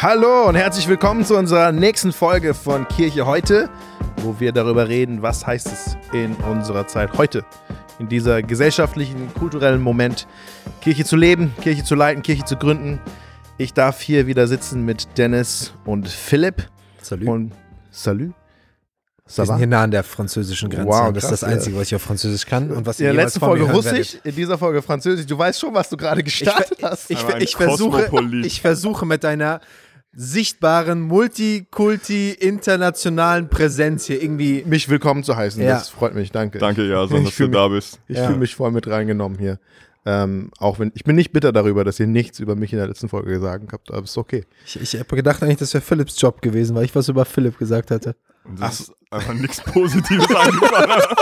Hallo und herzlich willkommen zu unserer nächsten Folge von Kirche heute, wo wir darüber reden, was heißt es in unserer Zeit heute, in dieser gesellschaftlichen, kulturellen Moment, Kirche zu leben, Kirche zu leiten, Kirche zu gründen. Ich darf hier wieder sitzen mit Dennis und Philipp. Salut. Und Salut. Wir sind hier nah an der französischen Grenze. Wow, das ist das Einzige, was ich auf Französisch kann. Und was In der letzten Folge Russisch, werdet. in dieser Folge Französisch. Du weißt schon, was du gerade gestartet hast. Ich, ein ich, versuche, ich versuche mit deiner sichtbaren, multikulti, internationalen Präsenz hier irgendwie. mich willkommen zu heißen. Ja. Das freut mich, danke. Danke, Jason, dass du da bist. Ich Ja. fühle mich voll mit reingenommen hier. Ähm, auch wenn ich bin nicht bitter darüber, dass ihr nichts über mich in der letzten Folge gesagt habt, aber ist okay. Ich, ich habe gedacht eigentlich, das wäre Philipps Job gewesen, weil ich was über Philipp gesagt hatte. Und das ist einfach nichts Positives eingefallen.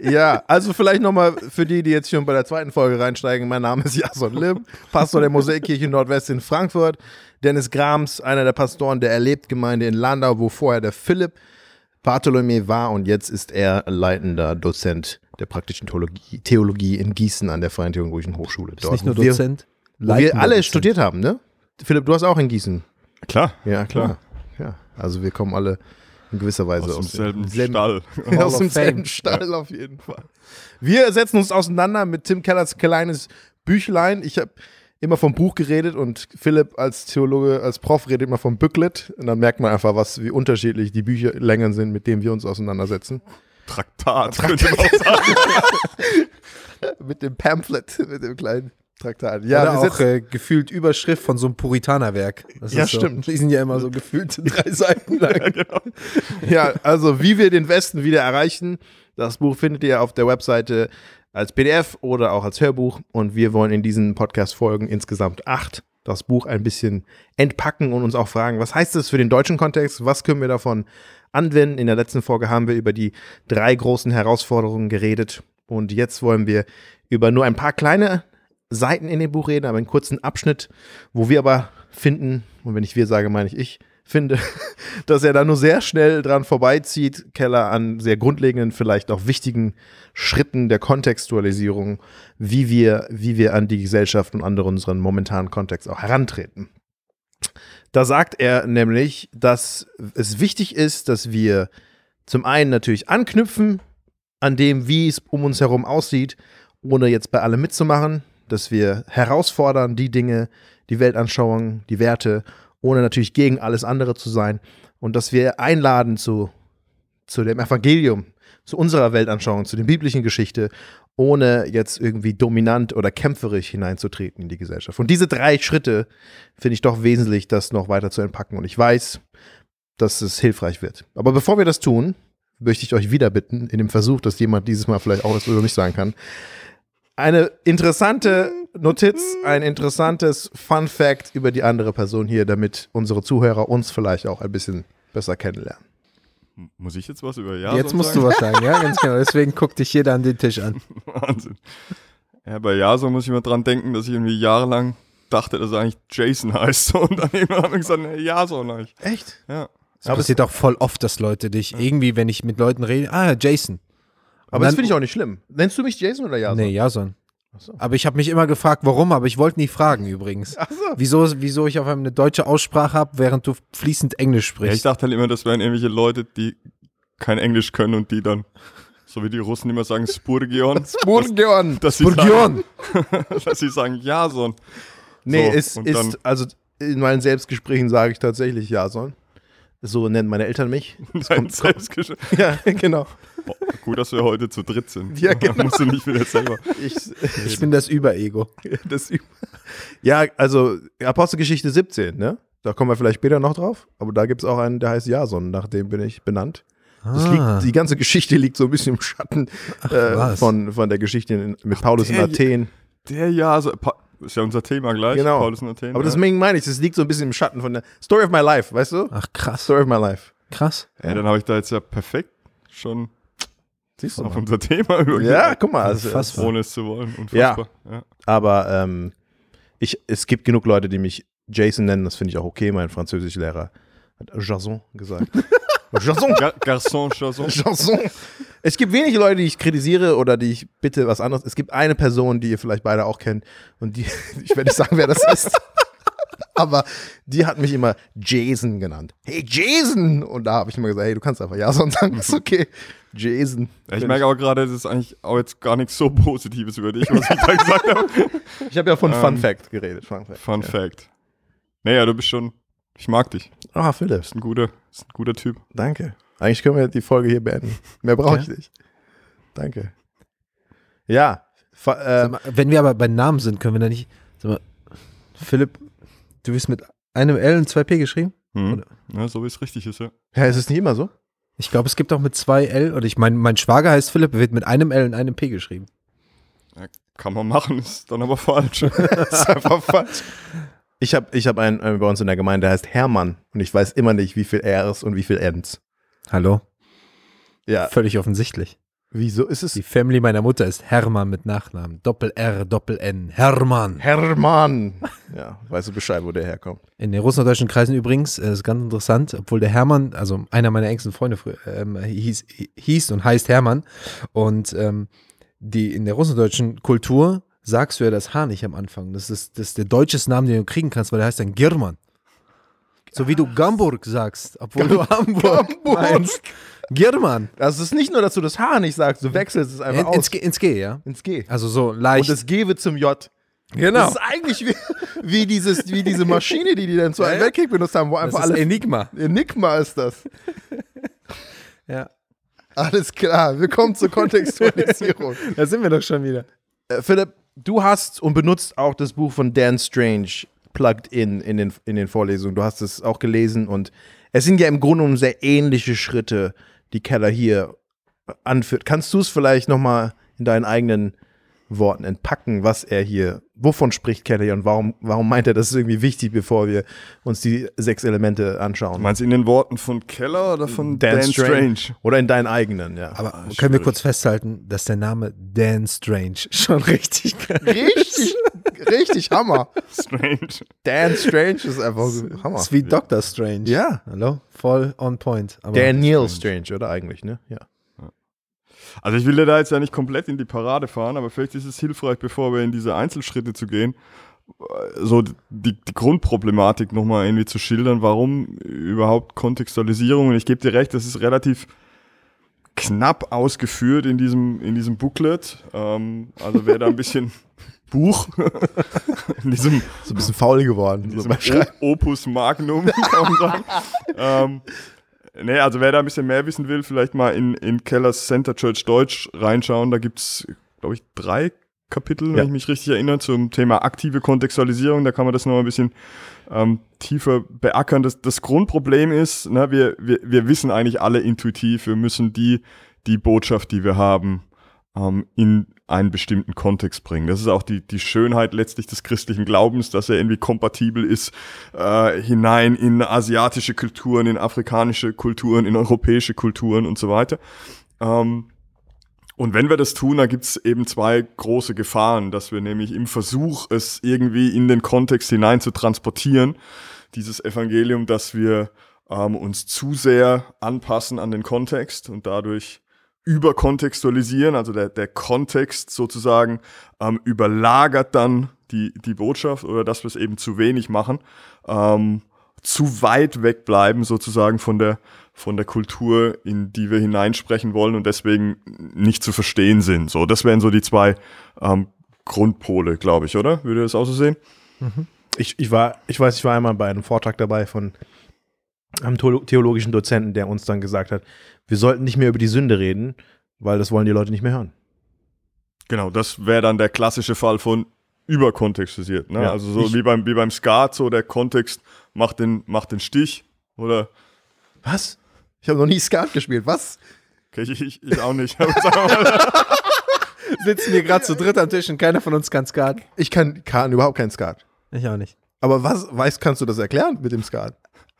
Ja, also vielleicht nochmal für die, die jetzt schon bei der zweiten Folge reinsteigen. Mein Name ist Jason Lim, Pastor der Mosaikkirche Nordwest in Frankfurt. Dennis Grams, einer der Pastoren der Erlebtgemeinde in Landau, wo vorher der Philipp Bartholomew war und jetzt ist er leitender Dozent der praktischen Theologie, Theologie in Gießen an der Freien Theologischen Hochschule. Ist nicht nur wo wir, Dozent. wo wir leitender alle Dozent. studiert haben, ne? Philipp, du hast auch in Gießen. Klar, Ja, klar. Ja, also wir kommen alle in gewisser Weise aus demselben demselben- Stall. Hall aus demselben. Stall auf jeden Fall. Wir setzen uns auseinander mit Tim Kellers kleines Büchlein. Ich habe immer vom Buch geredet und Philipp als Theologe, als Prof redet immer vom Booklet. Und dann merkt man einfach, was, wie unterschiedlich die Bücherlängen sind, mit denen wir uns auseinandersetzen. Traktat, könnte man auch sagen. Mit dem Pamphlet, mit dem kleinen Traktat. Ja, Oder auch äh, gefühlt Überschrift von so einem Puritanerwerk. Das Ja, so, stimmt. Die sind ja immer so gefühlt drei Seiten lang. ja, also wie wir den Westen wieder erreichen. Das Buch findet ihr auf der Webseite als PDF oder auch als Hörbuch. Und wir wollen in diesen Podcast-Folgen insgesamt acht das Buch ein bisschen entpacken und uns auch fragen, was heißt das für den deutschen Kontext? Was können wir davon anwenden? In der letzten Folge haben wir über die drei großen Herausforderungen geredet. Und jetzt wollen wir über nur ein paar kleine Seiten in dem Buch reden, aber einen kurzen Abschnitt, wo wir aber finden, und wenn ich wir sage, meine ich ich, finde, dass er da nur sehr schnell dran vorbeizieht, Keller an sehr grundlegenden, vielleicht auch wichtigen Schritten der Kontextualisierung, wie wir, wie wir an die Gesellschaft und andere unseren momentanen Kontext auch herantreten. Da sagt er nämlich, dass es wichtig ist, dass wir zum einen natürlich anknüpfen an dem, wie es um uns herum aussieht, ohne jetzt bei allem mitzumachen, dass wir herausfordern die Dinge, die Weltanschauung, die Werte, ohne natürlich gegen alles andere zu sein und dass wir einladen zu, zu dem Evangelium, zu unserer Weltanschauung, zu der biblischen Geschichte, ohne jetzt irgendwie dominant oder kämpferisch hineinzutreten in die Gesellschaft. Und diese drei Schritte finde ich doch wesentlich, das noch weiter zu entpacken. Und ich weiß, dass es hilfreich wird. Aber bevor wir das tun, möchte ich euch wieder bitten, in dem Versuch, dass jemand dieses Mal vielleicht auch was über mich sagen kann, eine interessante Notiz, ein interessantes Fun Fact über die andere Person hier, damit unsere Zuhörer uns vielleicht auch ein bisschen besser kennenlernen. Muss ich jetzt was über Jason Jetzt musst sagen? du was sagen, ja, ganz genau. Deswegen guckt dich jeder an den Tisch an. Wahnsinn. Ja, bei Jason muss ich immer dran denken, dass ich irgendwie jahrelang dachte, dass er eigentlich Jason heißt. Und dann irgendwann haben wir gesagt, nee, Jason eigentlich. Echt? Ja. Es passiert auch voll oft, dass Leute dich irgendwie, wenn ich mit Leuten rede, ah, Jason. Aber das finde ich auch nicht schlimm. Nennst du mich Jason oder Jason? Nee, Jason. So. Aber ich habe mich immer gefragt, warum, aber ich wollte nie fragen übrigens. Ach so. Wieso, wieso ich auf einmal eine deutsche Aussprache habe, während du fließend Englisch ja, ich sprichst. dachte halt immer, das wären irgendwelche Leute, die kein Englisch können und die dann, so wie die Russen immer sagen, Spurgion, Burgion. dass sie Burgion! sagen, dass sie sagen Jason. Nee, So, ist, ist, dann- also in meinen Selbstgesprächen sage ich tatsächlich Jason. So nennen meine Eltern mich. Dein Selbstgesch Ja, genau. Boah, Gut, dass wir heute zu dritt sind. Ja, genau. Da musst du nicht wieder selber. Ich, Ich bin das Überego. das üb- ja, also Apostelgeschichte 17, ne? Da kommen wir vielleicht später noch drauf. Aber da gibt es auch einen, der heißt Jason, nach dem bin ich benannt. Das Ah. liegt, die ganze Geschichte liegt so ein bisschen im Schatten äh, was. von, von der Geschichte mit Paulus in Athen. Der Jason, Pa- ist ja unser Thema gleich. Genau. Paulus in Athen. Aber ja. deswegen meine ich, das liegt so ein bisschen im Schatten von der Story of my life, weißt du? Ach, krass. Story of my life. Krass. Ja, dann habe ich da jetzt ja perfekt schon Siehst du auf mal. unser Thema übergeben. Ja, guck mal. Also, Unfassbar. Ohne es zu wollen. Unfassbar. Ja. aber ähm, ich, es gibt genug Leute, die mich Jason nennen, das finde ich auch okay. Mein Französischlehrer hat Jason gesagt. Chanson. Gar Garçon, Chanson. Chanson. Es gibt wenig Leute, die ich kritisiere oder die ich bitte was anderes. Es gibt eine Person, die ihr vielleicht beide auch kennt und die, ich werde nicht sagen, wer das ist. Aber die hat mich immer Jason genannt. Hey Jason! Und da habe ich immer gesagt, hey, du kannst einfach Jason sagen, ist okay. Jason. Ja, ich merke aber gerade, das ist eigentlich auch jetzt gar nichts so Positives über dich, was ich da gesagt habe. Ich habe ja von Fun Ähm, Fact geredet. Fun Fact. Fun ja. Fact. Naja, du bist schon, ich mag dich. Ah, Philipp, Bist ein guter, bist ein guter Typ. danke. Eigentlich können wir die Folge hier beenden. Mehr brauche ich nicht. Danke. Ja. Äh, mal, Wenn wir aber bei Namen sind, können wir da nicht. Sag mal, Philipp, du bist mit einem L und zwei P geschrieben? Hm. Ja, so wie es richtig ist, ja. ja, ist es nicht immer so? Ich glaube, es gibt auch mit zwei L, oder ich meine, mein Schwager heißt Philipp, wird mit einem L und einem P geschrieben. Kann man machen, ist dann aber falsch. Ist einfach falsch. Ich habe ich hab einen äh, bei uns in der Gemeinde, der heißt Hermann. Und ich weiß immer nicht, wie viel R's und wie viel N's. Hallo? Ja. Völlig offensichtlich. Wieso ist es Die Family meiner Mutter ist Hermann mit Nachnamen. Doppel-R, Doppel-N. Hermann. Hermann? Ja, weißt du Bescheid, wo der herkommt. In den russlanddeutschen Kreisen übrigens, äh, ist ganz interessant, obwohl der Hermann, also einer meiner engsten Freunde früher, ähm, hieß, hieß und heißt Hermann. Und ähm, die in der russlanddeutschen Kultur sagst du ja das H nicht am Anfang. Das ist, das ist der deutscheste Name, den du kriegen kannst, weil der heißt dann Girman. So wie du Gamburg sagst, obwohl du Hamburg Gamburg. meinst. Girman. Das ist nicht nur, dass du das H nicht sagst, du wechselst es einfach In, aus. ins, G, ins G, ja. ins G. Also so Und leicht. das G wird zum J. genau. Das ist eigentlich wie, wie, dieses, wie diese Maschine, die die dann zu einem Ja, ja. Weltkrieg benutzt haben, wo einfach alles. Enigma. Enigma ist das. Ja. Alles klar, wir kommen zur Kontextualisierung. Da sind wir doch schon wieder. Äh, Philipp, du hast und benutzt auch das Buch von Dan Strange plugged in in den, in den Vorlesungen. Du hast es auch gelesen und es sind ja im Grunde genommen sehr ähnliche Schritte, die Keller hier anführt. Kannst du es vielleicht nochmal in deinen eigenen Worten entpacken, was er hier, wovon spricht Keller hier und warum, warum meint er, das ist irgendwie wichtig, bevor wir uns die sechs Elemente anschauen? Meinst du in den Worten von Keller oder von Dan, Strange? Oder in deinen eigenen, ja. Aber können wir schwierig. kurz festhalten, dass der Name Dan Strange schon richtig geil richtig, richtig Hammer. Strange. Dan Strange ist einfach so Hammer. ist wie Doctor Strange. Ja. Hallo? Voll on point. Aber Daniel Strange, oder eigentlich, ne? Ja. Also ich will dir da jetzt ja nicht komplett in die Parade fahren, aber vielleicht ist es hilfreich, bevor wir in diese Einzelschritte zu gehen, so die, die Grundproblematik nochmal irgendwie zu schildern, warum überhaupt Kontextualisierung. Und ich gebe dir recht, das ist relativ knapp ausgeführt in diesem, in diesem Booklet. Ähm, also wer da ein bisschen Buch in diesem So ein bisschen faul geworden. So diesem beim Schreiben. O Opus Magnum, kann man sagen. ähm, nee, also wer da ein bisschen mehr wissen will, vielleicht mal in, in Kellers Center Church Deutsch reinschauen. Da gibt es, glaube ich, drei Kapitel, Ja. wenn ich mich richtig erinnere, zum Thema aktive Kontextualisierung. Da kann man das noch ein bisschen ähm, tiefer beackern. Das, das Grundproblem ist, ne, wir, wir, wir wissen eigentlich alle intuitiv, wir müssen die, die Botschaft, die wir haben, ähm, in einen bestimmten Kontext bringen. Das ist auch die, die Schönheit letztlich des christlichen Glaubens, dass er irgendwie kompatibel ist äh, hinein in asiatische Kulturen, in afrikanische Kulturen, in europäische Kulturen und so weiter. Ähm, und wenn wir das tun, dann gibt es eben zwei große Gefahren, dass wir nämlich im Versuch, es irgendwie in den Kontext hinein zu transportieren, dieses Evangelium, dass wir ähm, uns zu sehr anpassen an den Kontext und dadurch überkontextualisieren, also der, der Kontext sozusagen ähm, überlagert dann die, die Botschaft oder dass wir es eben zu wenig machen, ähm, zu weit wegbleiben sozusagen von der, von der Kultur, in die wir hineinsprechen wollen und deswegen nicht zu verstehen sind. So, das wären so die zwei ähm, Grundpole, glaube ich, oder? Würde das auch so sehen? Ich, ich, war, ich weiß, ich war einmal bei einem Vortrag dabei von einem Theolo- theologischen Dozenten, der uns dann gesagt hat, wir sollten nicht mehr über die Sünde reden, weil das wollen die Leute nicht mehr hören. Genau, das wäre dann der klassische Fall von überkontextualisiert. Ne? Ja, also so ich- wie beim, wie beim Skat, so der Kontext macht den, macht den Stich. Oder Was? Ich habe noch nie Skat gespielt. Was? okay, ich, ich, ich auch nicht. Sitzen wir gerade zu dritt am Tisch und keiner von uns kann Skat. Ich kann, kann überhaupt kein Skat. Ich auch nicht. Aber was, weißt, kannst du das erklären mit dem Skat?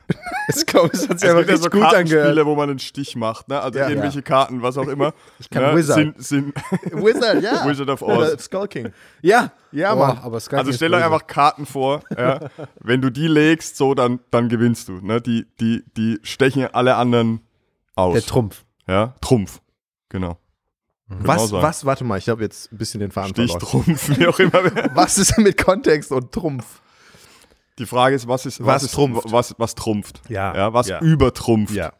Ich glaube, es hat sich es ja richtig so gut Kartenspiele, angehört. wo man einen Stich macht. Ne? Also Ja. irgendwelche Karten, was auch immer. Ich kann Wizard. Sind, sind, Wizard, ja. Wizard of Oder Oz. Skull King. Ja, Ja, Mann. aber Skat Also stell böse. einfach Karten vor. Ja? Wenn du die legst, so dann, dann gewinnst du. Ne? Die, die, die stechen alle anderen aus. Der Trumpf. ja, Trumpf. Genau. Was, sagen. was, warte mal, ich habe jetzt ein bisschen den Faden Stich, verloren. Trumpf, wie auch immer. Was ist mit Kontext und Trumpf? Die Frage ist, was ist, Was ist, trumpft? Was, was trumpft? Ja, Ja, was ja. übertrumpft Ja,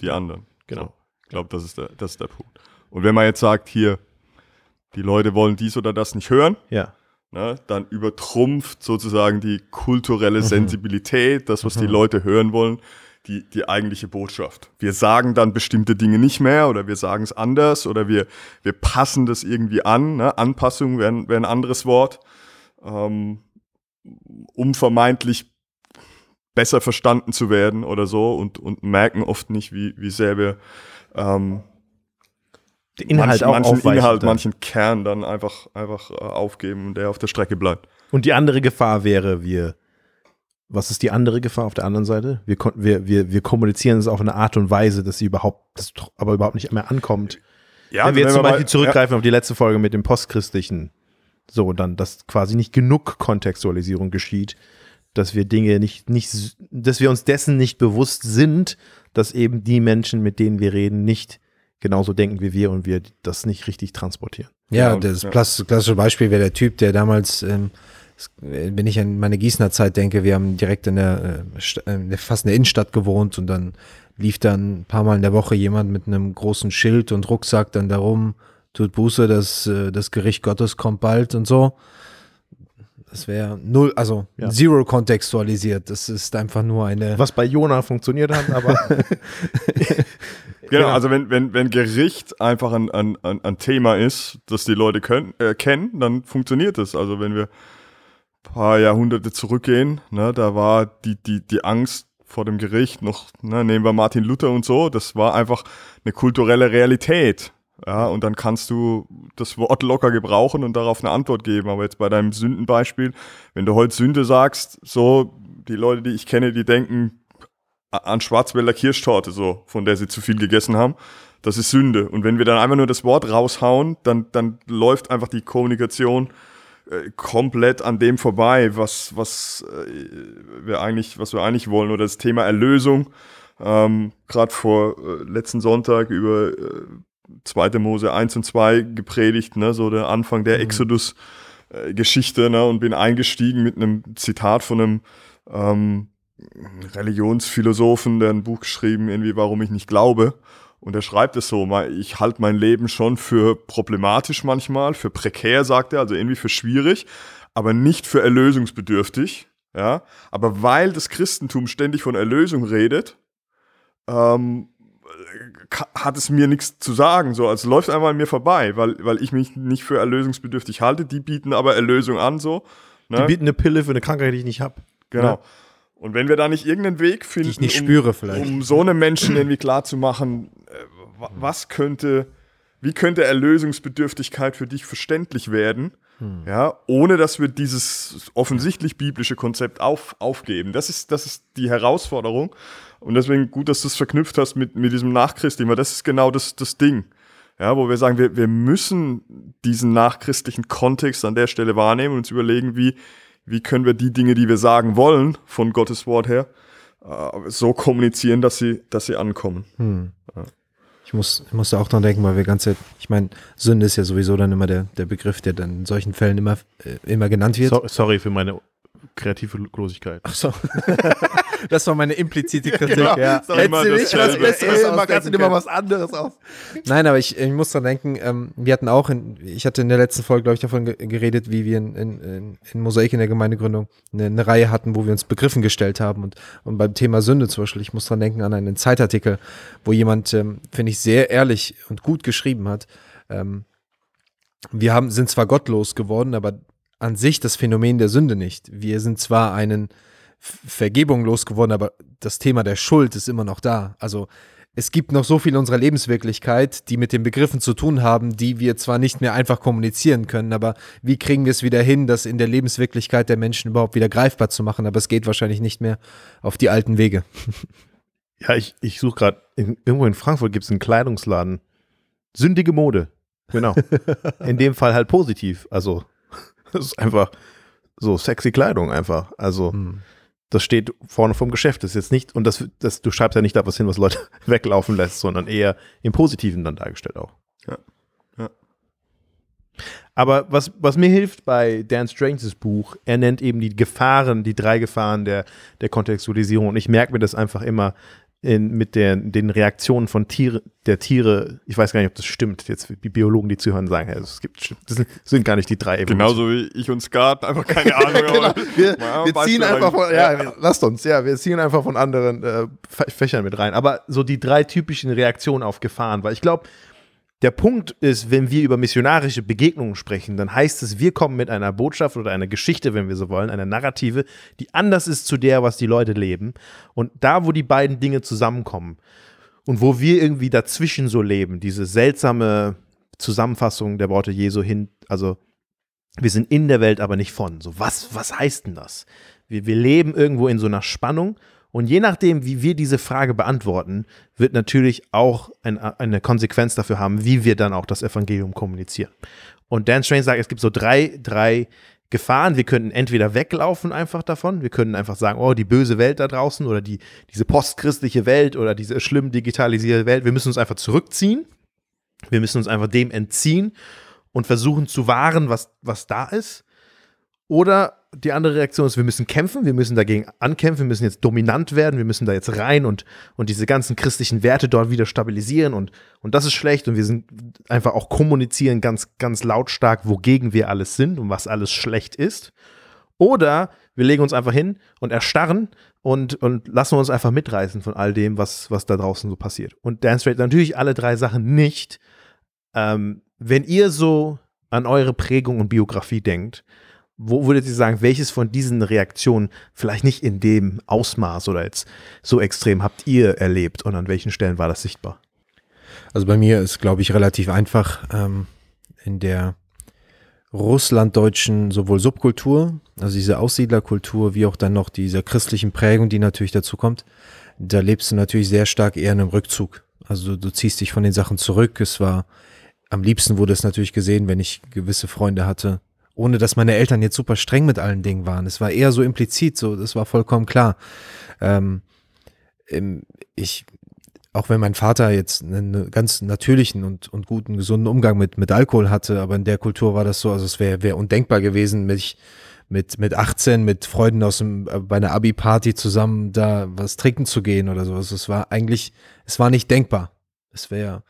die anderen. Genau. So, ich glaube, das, ist der- das ist der Punkt. Und wenn man jetzt sagt, hier, die Leute wollen dies oder das nicht hören, ja. ne, dann übertrumpft sozusagen die Mhm. kulturelle Sensibilität, das, was die Leute hören wollen, die, die eigentliche Botschaft. Wir sagen dann bestimmte Dinge nicht mehr oder wir sagen es anders oder wir, wir passen das irgendwie an. Ne? Anpassung wäre ein- wäre ein anderes Wort, ähm, um vermeintlich besser verstanden zu werden oder so und, und merken oft nicht, wie, wie sehr wir ähm, Den Inhalt manchen, auch manchen Inhalt, dann. manchen Kern dann einfach, einfach äh, aufgeben und der auf der Strecke bleibt. Und die andere Gefahr wäre, wir. Was ist die andere Gefahr auf der anderen Seite? Wir, wir, wir, wir kommunizieren es auf eine Art und Weise, dass sie überhaupt, das tr- aber überhaupt nicht mehr ankommt. Ja, wenn wir jetzt zum mal- Beispiel zurückgreifen auf die letzte Folge mit dem postchristlichen, so dann, dass quasi nicht genug Kontextualisierung geschieht, dass wir Dinge nicht, nicht, dass wir uns dessen nicht bewusst sind, dass eben die Menschen, mit denen wir reden, nicht genauso denken wie wir und wir das nicht richtig transportieren. Ja, das klassische Beispiel wäre der Typ, der damals, ähm, es- wenn ich an meine Gießener Zeit denke, wir haben direkt in der, äh, äh, in der fast in der Innenstadt gewohnt und dann lief dann ein paar Mal in der Woche jemand mit einem großen Schild und Rucksack dann darum, tut Buße, das, äh, das Gericht Gottes kommt bald und so. Das wäre null, also Ja. zero kontextualisiert. Das ist einfach nur eine. Was bei Jona funktioniert hat, aber Genau, also wenn, wenn, wenn Gericht einfach ein, ein, ein, ein Thema ist, das die Leute können, äh, kennen, dann funktioniert es. Also wenn wir ein paar Jahrhunderte zurückgehen, ne, da war die, die, die Angst vor dem Gericht noch, ne, nehmen wir Martin Luther und so, das war einfach eine kulturelle Realität. Ja, und dann kannst du das Wort locker gebrauchen und darauf eine Antwort geben. Aber jetzt bei deinem Sündenbeispiel, wenn du heute Sünde sagst, so, die Leute, die ich kenne, die denken, an Schwarzwälder Kirschtorte, so, von der sie zu viel gegessen haben. Das ist Sünde. Und wenn wir dann einfach nur das Wort raushauen, dann, dann läuft einfach die Kommunikation äh, komplett an dem vorbei, was, was, äh, wir eigentlich, was wir eigentlich wollen. Oder das Thema Erlösung. Ähm, Gerade vor äh, letzten Sonntag über 2. Mose 1 und 2 gepredigt, ne, so der Anfang der Exodus-Geschichte, ne, und bin eingestiegen mit einem Zitat von einem ähm, Religionsphilosophen, der ein Buch geschrieben, irgendwie, warum ich nicht glaube. Und er schreibt es so, ich halte mein Leben schon für problematisch manchmal, für prekär, sagt er, also irgendwie für schwierig, aber nicht für erlösungsbedürftig. Ja, aber weil das Christentum ständig von Erlösung redet, ähm, hat es mir nichts zu sagen. So, also läuft einfach an mir vorbei, weil, weil ich mich nicht für erlösungsbedürftig halte. Die bieten aber Erlösung an, so. Ne? die bieten eine Pille für eine Krankheit, die ich nicht habe. Genau. Ja. Und wenn wir da nicht irgendeinen Weg finden, ich nicht um, spüre vielleicht. um so einem Menschen irgendwie klar zu machen, äh, wa- was könnte, wie könnte Erlösungsbedürftigkeit für dich verständlich werden, ja, ohne dass wir dieses offensichtlich biblische Konzept auf, aufgeben. Das ist, das ist die Herausforderung. Und deswegen gut, dass du es verknüpft hast mit, mit diesem Nachchristlichen, weil das ist genau das, das Ding. Ja, wo wir sagen, wir, wir müssen diesen nachchristlichen Kontext an der Stelle wahrnehmen und uns überlegen, wie, wie können wir die Dinge, die wir sagen wollen, von Gottes Wort her, äh, so kommunizieren, dass sie, dass sie ankommen. Hm. Ich muss, ich muss da auch dran denken, weil wir ganze, ich meine, Sünde ist ja sowieso dann immer der, der Begriff, der dann in solchen Fällen immer, äh, immer genannt wird. So, sorry für meine kreative Losigkeit. Ach so. das war meine implizite Kritik. Genau. Ja. Hättest du nicht was. Besseres Immer kannst du dir mal was anderes auf. Nein, aber ich, ich muss dran denken, ähm, wir hatten auch, in, ich hatte in der letzten Folge, glaube ich, davon ge geredet, wie wir in, in, in, in Mosaik in der Gemeindegründung eine, eine Reihe hatten, wo wir uns Begriffen gestellt haben. Und, und beim Thema Sünde zum Beispiel, ich muss dran denken an einen Zeitartikel, wo jemand, ähm, finde ich, sehr ehrlich und gut geschrieben hat. Ähm, wir haben, sind zwar gottlos geworden, aber an sich das Phänomen der Sünde nicht. Wir sind zwar einen Vergebung losgeworden, aber das Thema der Schuld ist immer noch da. Also es gibt noch so viel in unserer Lebenswirklichkeit, die mit den Begriffen zu tun haben, die wir zwar nicht mehr einfach kommunizieren können, aber wie kriegen wir es wieder hin, das in der Lebenswirklichkeit der Menschen überhaupt wieder greifbar zu machen? Aber es geht wahrscheinlich nicht mehr auf die alten Wege. Ja, ich, ich suche gerade, irgendwo in Frankfurt gibt es einen Kleidungsladen. Sündige Mode. Genau. in dem Fall halt positiv. Also, das ist einfach so sexy Kleidung einfach. Also, Hm. das steht vorne vom Geschäft. Das ist jetzt nicht, und das, das, du schreibst ja nicht da was hin, was Leute weglaufen lässt, sondern eher im Positiven dann dargestellt auch. Ja. Ja. Aber was, was mir hilft bei Dan Stranges Buch, er nennt eben die Gefahren, die drei Gefahren der, der Kontextualisierung. Und ich merke mir das einfach immer in, mit der, den Reaktionen von Tiere, der Tiere. Ich weiß gar nicht, ob das stimmt. Jetzt die Biologen, die zuhören, sagen, ja, es gibt, das sind, gar nicht die drei Genauso wie ich und Skat, einfach keine Ahnung. genau. Wir, wir ziehen einfach von, ja, Ja. lasst uns, ja, wir ziehen einfach von anderen äh, Fä- Fächern mit rein. Aber so die drei typischen Reaktionen auf Gefahren, weil ich glaube, der Punkt ist, wenn wir über missionarische Begegnungen sprechen, dann heißt es, wir kommen mit einer Botschaft oder einer Geschichte, wenn wir so wollen, einer Narrative, die anders ist zu der, was die Leute leben. Und da, wo die beiden Dinge zusammenkommen und wo wir irgendwie dazwischen so leben, diese seltsame Zusammenfassung der Worte Jesu hin, also wir sind in der Welt, aber nicht von. So, was, was heißt denn das? Wir, wir leben irgendwo in so einer Spannung und je nachdem, wie wir diese Frage beantworten, wird natürlich auch ein, eine Konsequenz dafür haben, wie wir dann auch das Evangelium kommunizieren. Und Dan Strange sagt, es gibt so drei, drei Gefahren. Wir könnten entweder weglaufen einfach davon, wir können einfach sagen, oh, die böse Welt da draußen oder die, diese postchristliche Welt oder diese schlimm digitalisierte Welt. Wir müssen uns einfach zurückziehen. Wir müssen uns einfach dem entziehen und versuchen zu wahren, was, was da ist. Oder die andere Reaktion ist, wir müssen kämpfen, wir müssen dagegen ankämpfen, wir müssen jetzt dominant werden, wir müssen da jetzt rein und, und diese ganzen christlichen Werte dort wieder stabilisieren und, und das ist schlecht und wir sind einfach auch kommunizieren ganz, ganz lautstark, wogegen wir alles sind und was alles schlecht ist. Oder wir legen uns einfach hin und erstarren und, und lassen uns einfach mitreißen von all dem, was, was da draußen so passiert. Und Dan Straight natürlich alle drei Sachen nicht. Ähm, wenn ihr so an eure Prägung und Biografie denkt, wo würdet ihr sagen, welches von diesen Reaktionen vielleicht nicht in dem Ausmaß oder jetzt so extrem habt ihr erlebt und an welchen Stellen war das sichtbar? Also bei mir ist, glaube ich, relativ einfach ähm, in der russlanddeutschen sowohl Subkultur, also diese Aussiedlerkultur, wie auch dann noch diese christlichen Prägung, die natürlich dazu kommt. Da lebst du natürlich sehr stark eher in einem Rückzug. Also du ziehst dich von den Sachen zurück. Es war am liebsten wurde es natürlich gesehen, wenn ich gewisse Freunde hatte, ohne dass meine Eltern jetzt super streng mit allen Dingen waren. Es war eher so implizit, so das war vollkommen klar. Ähm, ich auch wenn mein Vater jetzt einen ganz natürlichen und, und guten, gesunden Umgang mit, mit Alkohol hatte, aber in der Kultur war das so, also es wäre wär undenkbar gewesen, mich mit, mit 18 mit Freunden aus dem, äh, bei einer Abi-Party zusammen da was trinken zu gehen oder sowas. Es war eigentlich, es war nicht denkbar. Es wäre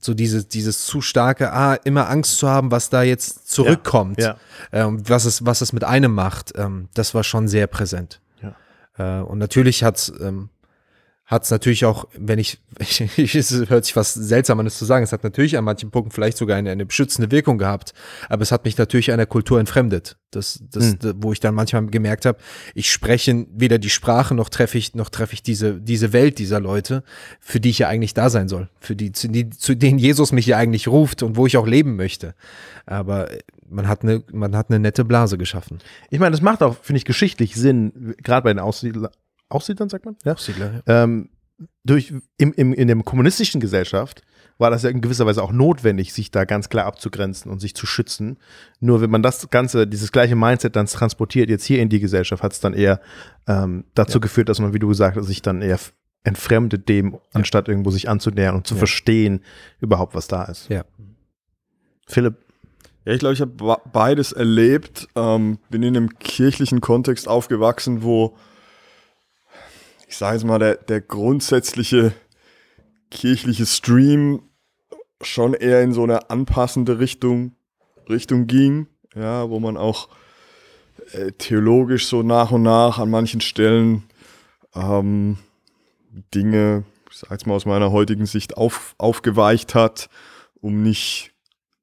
so dieses, dieses zu starke, ah, immer Angst zu haben, was da jetzt zurückkommt, Ja. ähm, was es, was es mit einem macht, ähm, das war schon sehr präsent. Ja. Äh, und natürlich hat's ähm, hat's natürlich auch, wenn ich, ich, es hört sich was seltsam an, das zu sagen, es hat natürlich an manchen Punkten vielleicht sogar eine, eine beschützende Wirkung gehabt, aber es hat mich natürlich einer Kultur entfremdet. Das, das, Hm. wo ich dann manchmal gemerkt habe, ich spreche weder die Sprache noch treffe ich, noch treffe ich diese, diese Welt dieser Leute, für die ich ja eigentlich da sein soll, für die, zu, die, zu denen Jesus mich ja eigentlich ruft und wo ich auch leben möchte. Aber man hat eine, man hat eine nette Blase geschaffen. Ich meine, das macht auch, finde ich, geschichtlich Sinn, gerade bei den Aussiedler, Aussiedlern, sagt man? Ja. Siedler, ja. ähm, durch, im, im, in der kommunistischen Gesellschaft war das ja in gewisser Weise auch notwendig, sich da ganz klar abzugrenzen und sich zu schützen. Nur wenn man das Ganze, dieses gleiche Mindset dann transportiert, jetzt hier in die Gesellschaft, hat es dann eher ähm, dazu geführt, dass man, wie du gesagt hast, sich dann eher entfremdet dem, anstatt irgendwo sich anzunähern und zu Ja. verstehen überhaupt, was da ist. Ja. Philipp, Ja, ich glaube, ich habe beides erlebt. Ähm, bin in einem kirchlichen Kontext aufgewachsen, wo, ich sage jetzt mal, der, der grundsätzliche kirchliche Stream schon eher in so eine anpassende Richtung, Richtung ging, ja, wo man auch äh, theologisch so nach und nach an manchen Stellen ähm, Dinge, ich sage jetzt mal aus meiner heutigen Sicht, auf, aufgeweicht hat, um nicht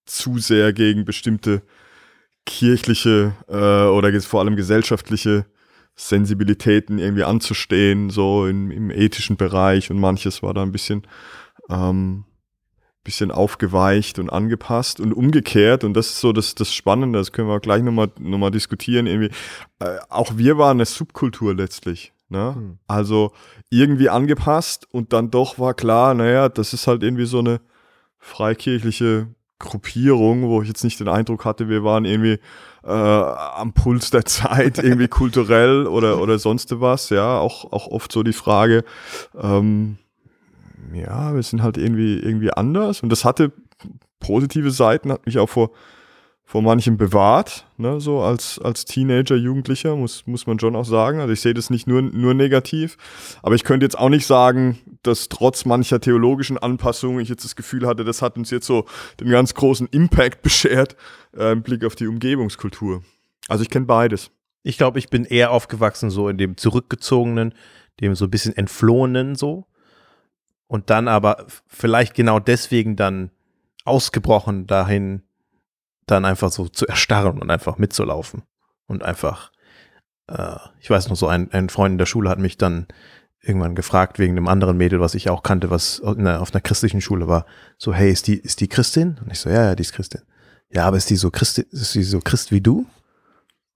zu sehr gegen bestimmte kirchliche äh, oder vor allem gesellschaftliche Sensibilitäten irgendwie anzustehen, so im, im ethischen Bereich und manches war da ein bisschen, ähm, bisschen aufgeweicht und angepasst und umgekehrt und das ist so das, das Spannende, das können wir gleich nochmal noch mal diskutieren irgendwie. Äh, auch wir waren eine Subkultur letztlich. Ne? Hm. Also irgendwie angepasst und dann doch war klar, naja, das ist halt irgendwie so eine freikirchliche Gruppierung, wo ich jetzt nicht den Eindruck hatte, wir waren irgendwie äh, am Puls der Zeit, irgendwie kulturell oder, oder sonst was, ja, auch, auch oft so die Frage, ähm, ja, wir sind halt irgendwie, irgendwie anders. Und das hatte positive Seiten, hat mich auch vor, vor manchem bewahrt, ne, so als, als Teenager, Jugendlicher, muss, muss man schon auch sagen. Also ich sehe das nicht nur, nur negativ, aber ich könnte jetzt auch nicht sagen, dass trotz mancher theologischen Anpassungen ich jetzt das Gefühl hatte, das hat uns jetzt so den ganz großen Impact beschert äh, im Blick auf die Umgebungskultur. Also ich kenne beides. Ich glaube, ich bin eher aufgewachsen so in dem zurückgezogenen, dem so ein bisschen entflohenen so. Und dann aber vielleicht genau deswegen dann ausgebrochen dahin, dann einfach so zu erstarren und einfach mitzulaufen. Und einfach, äh, ich weiß noch so, ein, ein Freund in der Schule hat mich dann irgendwann gefragt wegen einem anderen Mädel, was ich auch kannte, was einer, auf einer christlichen Schule war. So, hey, ist die, ist die Christin? Und ich so, ja, ja, die ist Christin. Ja, aber ist die so Christ, ist die so Christ wie du?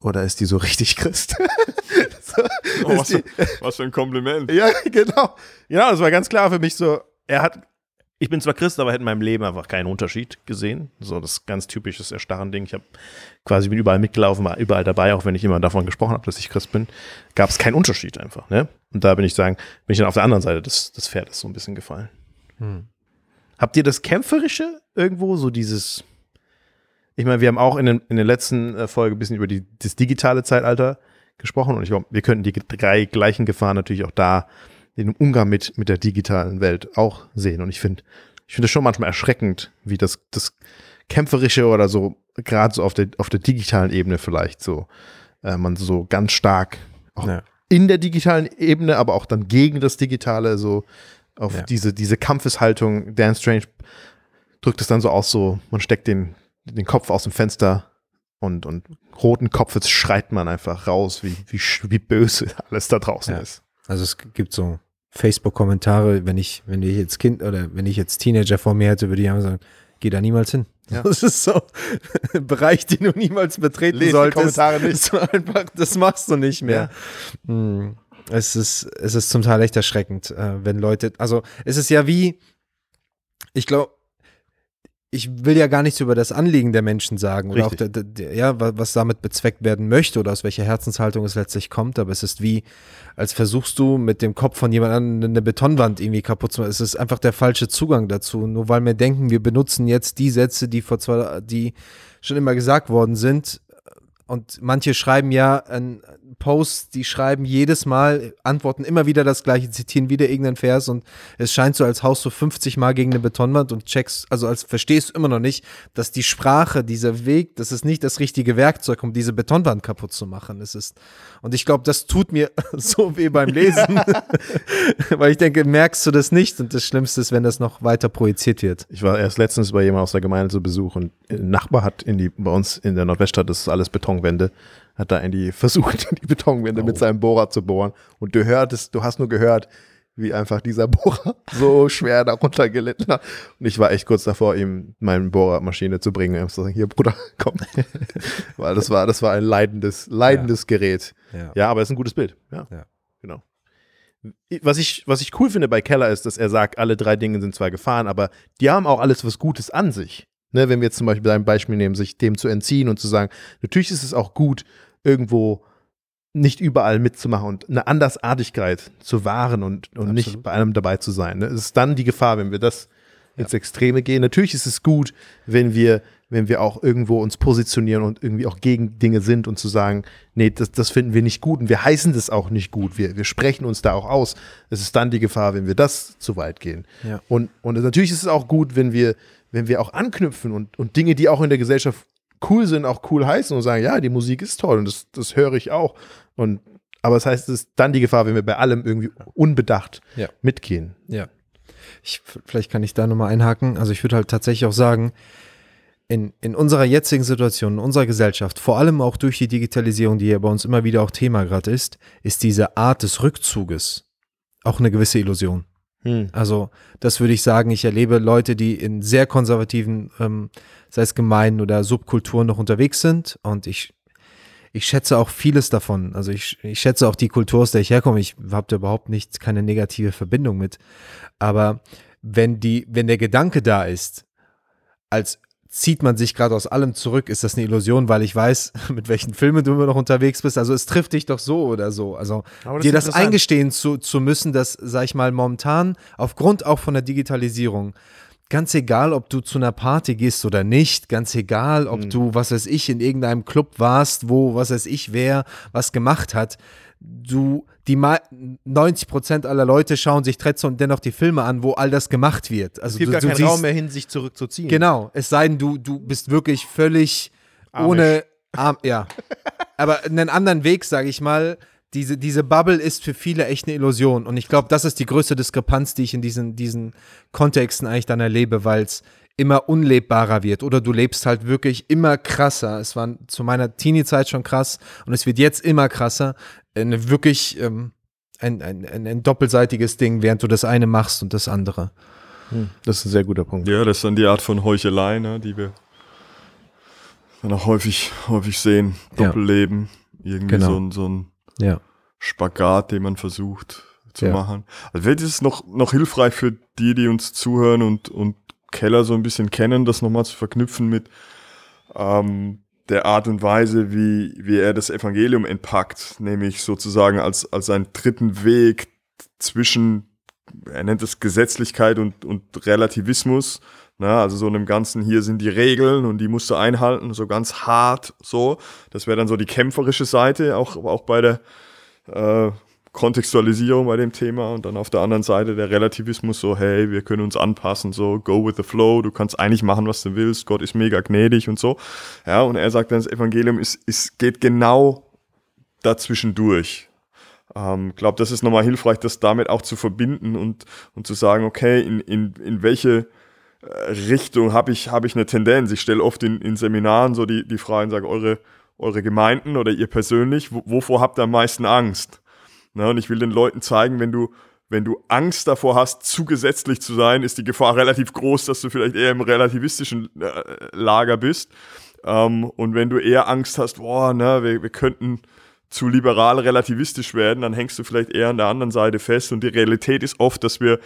Oder ist die so richtig Christ? so, oh, was, die, was für ein Kompliment. Ja, genau. Genau, das war ganz klar für mich so, er hat ich bin zwar Christ, aber hätte in meinem Leben einfach keinen Unterschied gesehen. So das ganz typisches Erstarren-Ding. Ich habe quasi bin überall mitgelaufen, war überall dabei, auch wenn ich immer davon gesprochen habe, dass ich Christ bin. Gab es keinen Unterschied einfach. Ne? Und da bin ich sagen, bin ich dann auf der anderen Seite des, des Pferdes so ein bisschen gefallen. Hm. Habt ihr das Kämpferische irgendwo, so dieses, ich meine, wir haben auch in, den, in der letzten äh, Folge ein bisschen über die, das digitale Zeitalter gesprochen und ich glaube, wir könnten die drei gleichen Gefahren natürlich auch da den Umgang mit, mit der digitalen Welt auch sehen. Und ich finde, ich finde es schon manchmal erschreckend, wie das, das Kämpferische oder so, gerade so auf der, auf der digitalen Ebene vielleicht so, äh, man so ganz stark auch ja. in der digitalen Ebene, aber auch dann gegen das Digitale so auf ja. diese, diese Kampfeshaltung. Dan Strange drückt es dann so aus, so, man steckt den, den Kopf aus dem Fenster und, und roten Kopfes schreit man einfach raus, wie, wie, wie böse alles da draußen ja. ist. Also es gibt so Facebook-Kommentare, wenn ich, wenn ich jetzt Kind oder wenn ich jetzt Teenager vor mir hätte, würde ich einfach sagen, geh da niemals hin. Ja. Das ist so ein Bereich, den du niemals betreten Lest solltest. Kommentare nicht. Das, einfach, das machst du nicht mehr. Ja. Hm. Es ist, es ist zum Teil echt erschreckend, äh, wenn Leute, also es ist ja wie, ich glaube, ich will ja gar nichts über das Anliegen der Menschen sagen oder auch der, der, ja, was damit bezweckt werden möchte oder aus welcher Herzenshaltung es letztlich kommt, aber es ist wie, als versuchst du mit dem Kopf von jemand anderem eine Betonwand irgendwie kaputt zu machen. Es ist einfach der falsche Zugang dazu. Nur weil wir denken, wir benutzen jetzt die Sätze, die vor zwei, die schon immer gesagt worden sind, und manche schreiben ja ein Posts, die schreiben jedes Mal, antworten immer wieder das gleiche, zitieren wieder irgendeinen Vers und es scheint so, als haust du 50 Mal gegen eine Betonwand und checkst, also als verstehst du immer noch nicht, dass die Sprache, dieser Weg, das ist nicht das richtige Werkzeug, um diese Betonwand kaputt zu machen. Es ist, und ich glaube, das tut mir so weh beim Lesen, weil ich denke, merkst du das nicht und das Schlimmste ist, wenn das noch weiter projiziert wird. Ich war erst letztens bei jemandem aus der Gemeinde zu Besuch und ein Nachbar hat in die, bei uns in der Nordweststadt, das ist alles Betonwände, hat da in die versucht, in die Betonwände oh. mit seinem Bohrer zu bohren. Und du hörtest, du hast nur gehört, wie einfach dieser Bohrer so schwer darunter gelitten hat. Und ich war echt kurz davor, ihm meine Bohrermaschine zu bringen zu sagen, hier Bruder, komm. Weil das war, das war ein leidendes, leidendes ja. Gerät. Ja. ja. aber es ist ein gutes Bild. Ja, ja. genau. Was ich, was ich cool finde bei Keller ist, dass er sagt, alle drei Dinge sind zwar Gefahren, aber die haben auch alles was Gutes an sich. Ne, wenn wir jetzt zum Beispiel ein Beispiel nehmen, sich dem zu entziehen und zu sagen, natürlich ist es auch gut, irgendwo nicht überall mitzumachen und eine Andersartigkeit zu wahren und, und nicht bei allem dabei zu sein. Ne? Es ist dann die Gefahr, wenn wir das ins Extreme gehen. Natürlich ist es gut, wenn wir, wenn wir auch irgendwo uns positionieren und irgendwie auch gegen Dinge sind und zu sagen, nee, das, das finden wir nicht gut und wir heißen das auch nicht gut. Wir, wir sprechen uns da auch aus. Es ist dann die Gefahr, wenn wir das zu weit gehen. Ja. Und, und natürlich ist es auch gut, wenn wir, wenn wir auch anknüpfen und, und Dinge, die auch in der Gesellschaft cool sind, auch cool heißen und sagen, ja, die Musik ist toll und das, das höre ich auch. Und aber das heißt, es ist dann die Gefahr, wenn wir bei allem irgendwie unbedacht ja. mitgehen. Ja. Ich, vielleicht kann ich da nochmal einhaken. Also ich würde halt tatsächlich auch sagen, in, in unserer jetzigen Situation, in unserer Gesellschaft, vor allem auch durch die Digitalisierung, die ja bei uns immer wieder auch Thema gerade ist, ist diese Art des Rückzuges auch eine gewisse Illusion. Hm. Also das würde ich sagen, ich erlebe Leute, die in sehr konservativen, ähm, sei es Gemeinden oder Subkulturen noch unterwegs sind und ich, ich schätze auch vieles davon. Also ich, ich schätze auch die Kultur, aus der ich herkomme. Ich habe da überhaupt nicht, keine negative Verbindung mit. Aber wenn die, wenn der Gedanke da ist, als zieht man sich gerade aus allem zurück, ist das eine Illusion, weil ich weiß, mit welchen Filmen du immer noch unterwegs bist. Also es trifft dich doch so oder so. Also das dir das eingestehen zu, zu müssen, dass, sag ich mal, momentan aufgrund auch von der Digitalisierung, ganz egal, ob du zu einer Party gehst oder nicht, ganz egal, ob Mhm. du, was weiß ich, in irgendeinem Club warst, wo, was weiß ich, wer was gemacht hat, du, die ma- 90 Prozent aller Leute schauen sich trotzdem dennoch die Filme an, wo all das gemacht wird. Also Es gibt du, gar keinen siehst, Raum mehr hin, sich zurückzuziehen. Genau, es sei denn, du, du bist wirklich völlig Amish. ohne Arm, ja. Aber einen anderen Weg, sage ich mal, diese, diese Bubble ist für viele echt eine Illusion. Und ich glaube, das ist die größte Diskrepanz, die ich in diesen, diesen Kontexten eigentlich dann erlebe, weil es immer unlebbarer wird. Oder du lebst halt wirklich immer krasser. Es war zu meiner Teenie-Zeit schon krass und es wird jetzt immer krasser. Eine wirklich ähm, ein, ein, ein, ein doppelseitiges Ding, während du das eine machst und das andere. Hm, Das ist ein sehr guter Punkt. Ja, das ist dann die Art von Heuchelei, ne, die wir dann auch häufig, häufig sehen. Ja. Doppelleben. Irgendwie Genau. so, ein, so ein Ja. Spagat, den man versucht zu Ja. machen. Also wäre das noch, noch hilfreich für die, die uns zuhören und, und Keller so ein bisschen kennen, das nochmal zu verknüpfen mit ähm, der Art und Weise, wie, wie er das Evangelium entpackt, nämlich sozusagen als, als einen dritten Weg zwischen, er nennt es Gesetzlichkeit und, und Relativismus, na, also so in dem Ganzen, hier sind die Regeln und die musst du einhalten, so ganz hart so. Das wäre dann so die kämpferische Seite, auch, auch bei der äh, Kontextualisierung bei dem Thema und dann auf der anderen Seite der Relativismus so, hey, wir können uns anpassen, so go with the flow, du kannst eigentlich machen, was du willst, Gott ist mega gnädig und so. Ja, und er sagt dann, das Evangelium ist, ist, geht genau dazwischen durch. Ähm, glaube, das ist nochmal hilfreich, das damit auch zu verbinden und, und zu sagen, okay, in, in, in welche äh, Richtung habe ich, hab ich eine Tendenz? Ich stelle oft in, in Seminaren so die, die Fragen, sage, eure, eure Gemeinden oder ihr persönlich, wo, wovor habt ihr am meisten Angst? Ne, und ich will den Leuten zeigen, wenn du, wenn du Angst davor hast, zu gesetzlich zu sein, ist die Gefahr relativ groß, dass du vielleicht eher im relativistischen äh, Lager bist. Ähm, und wenn du eher Angst hast, boah, ne, wir, wir könnten zu liberal relativistisch werden, dann hängst du vielleicht eher an der anderen Seite fest. Und die Realität ist oft, dass wir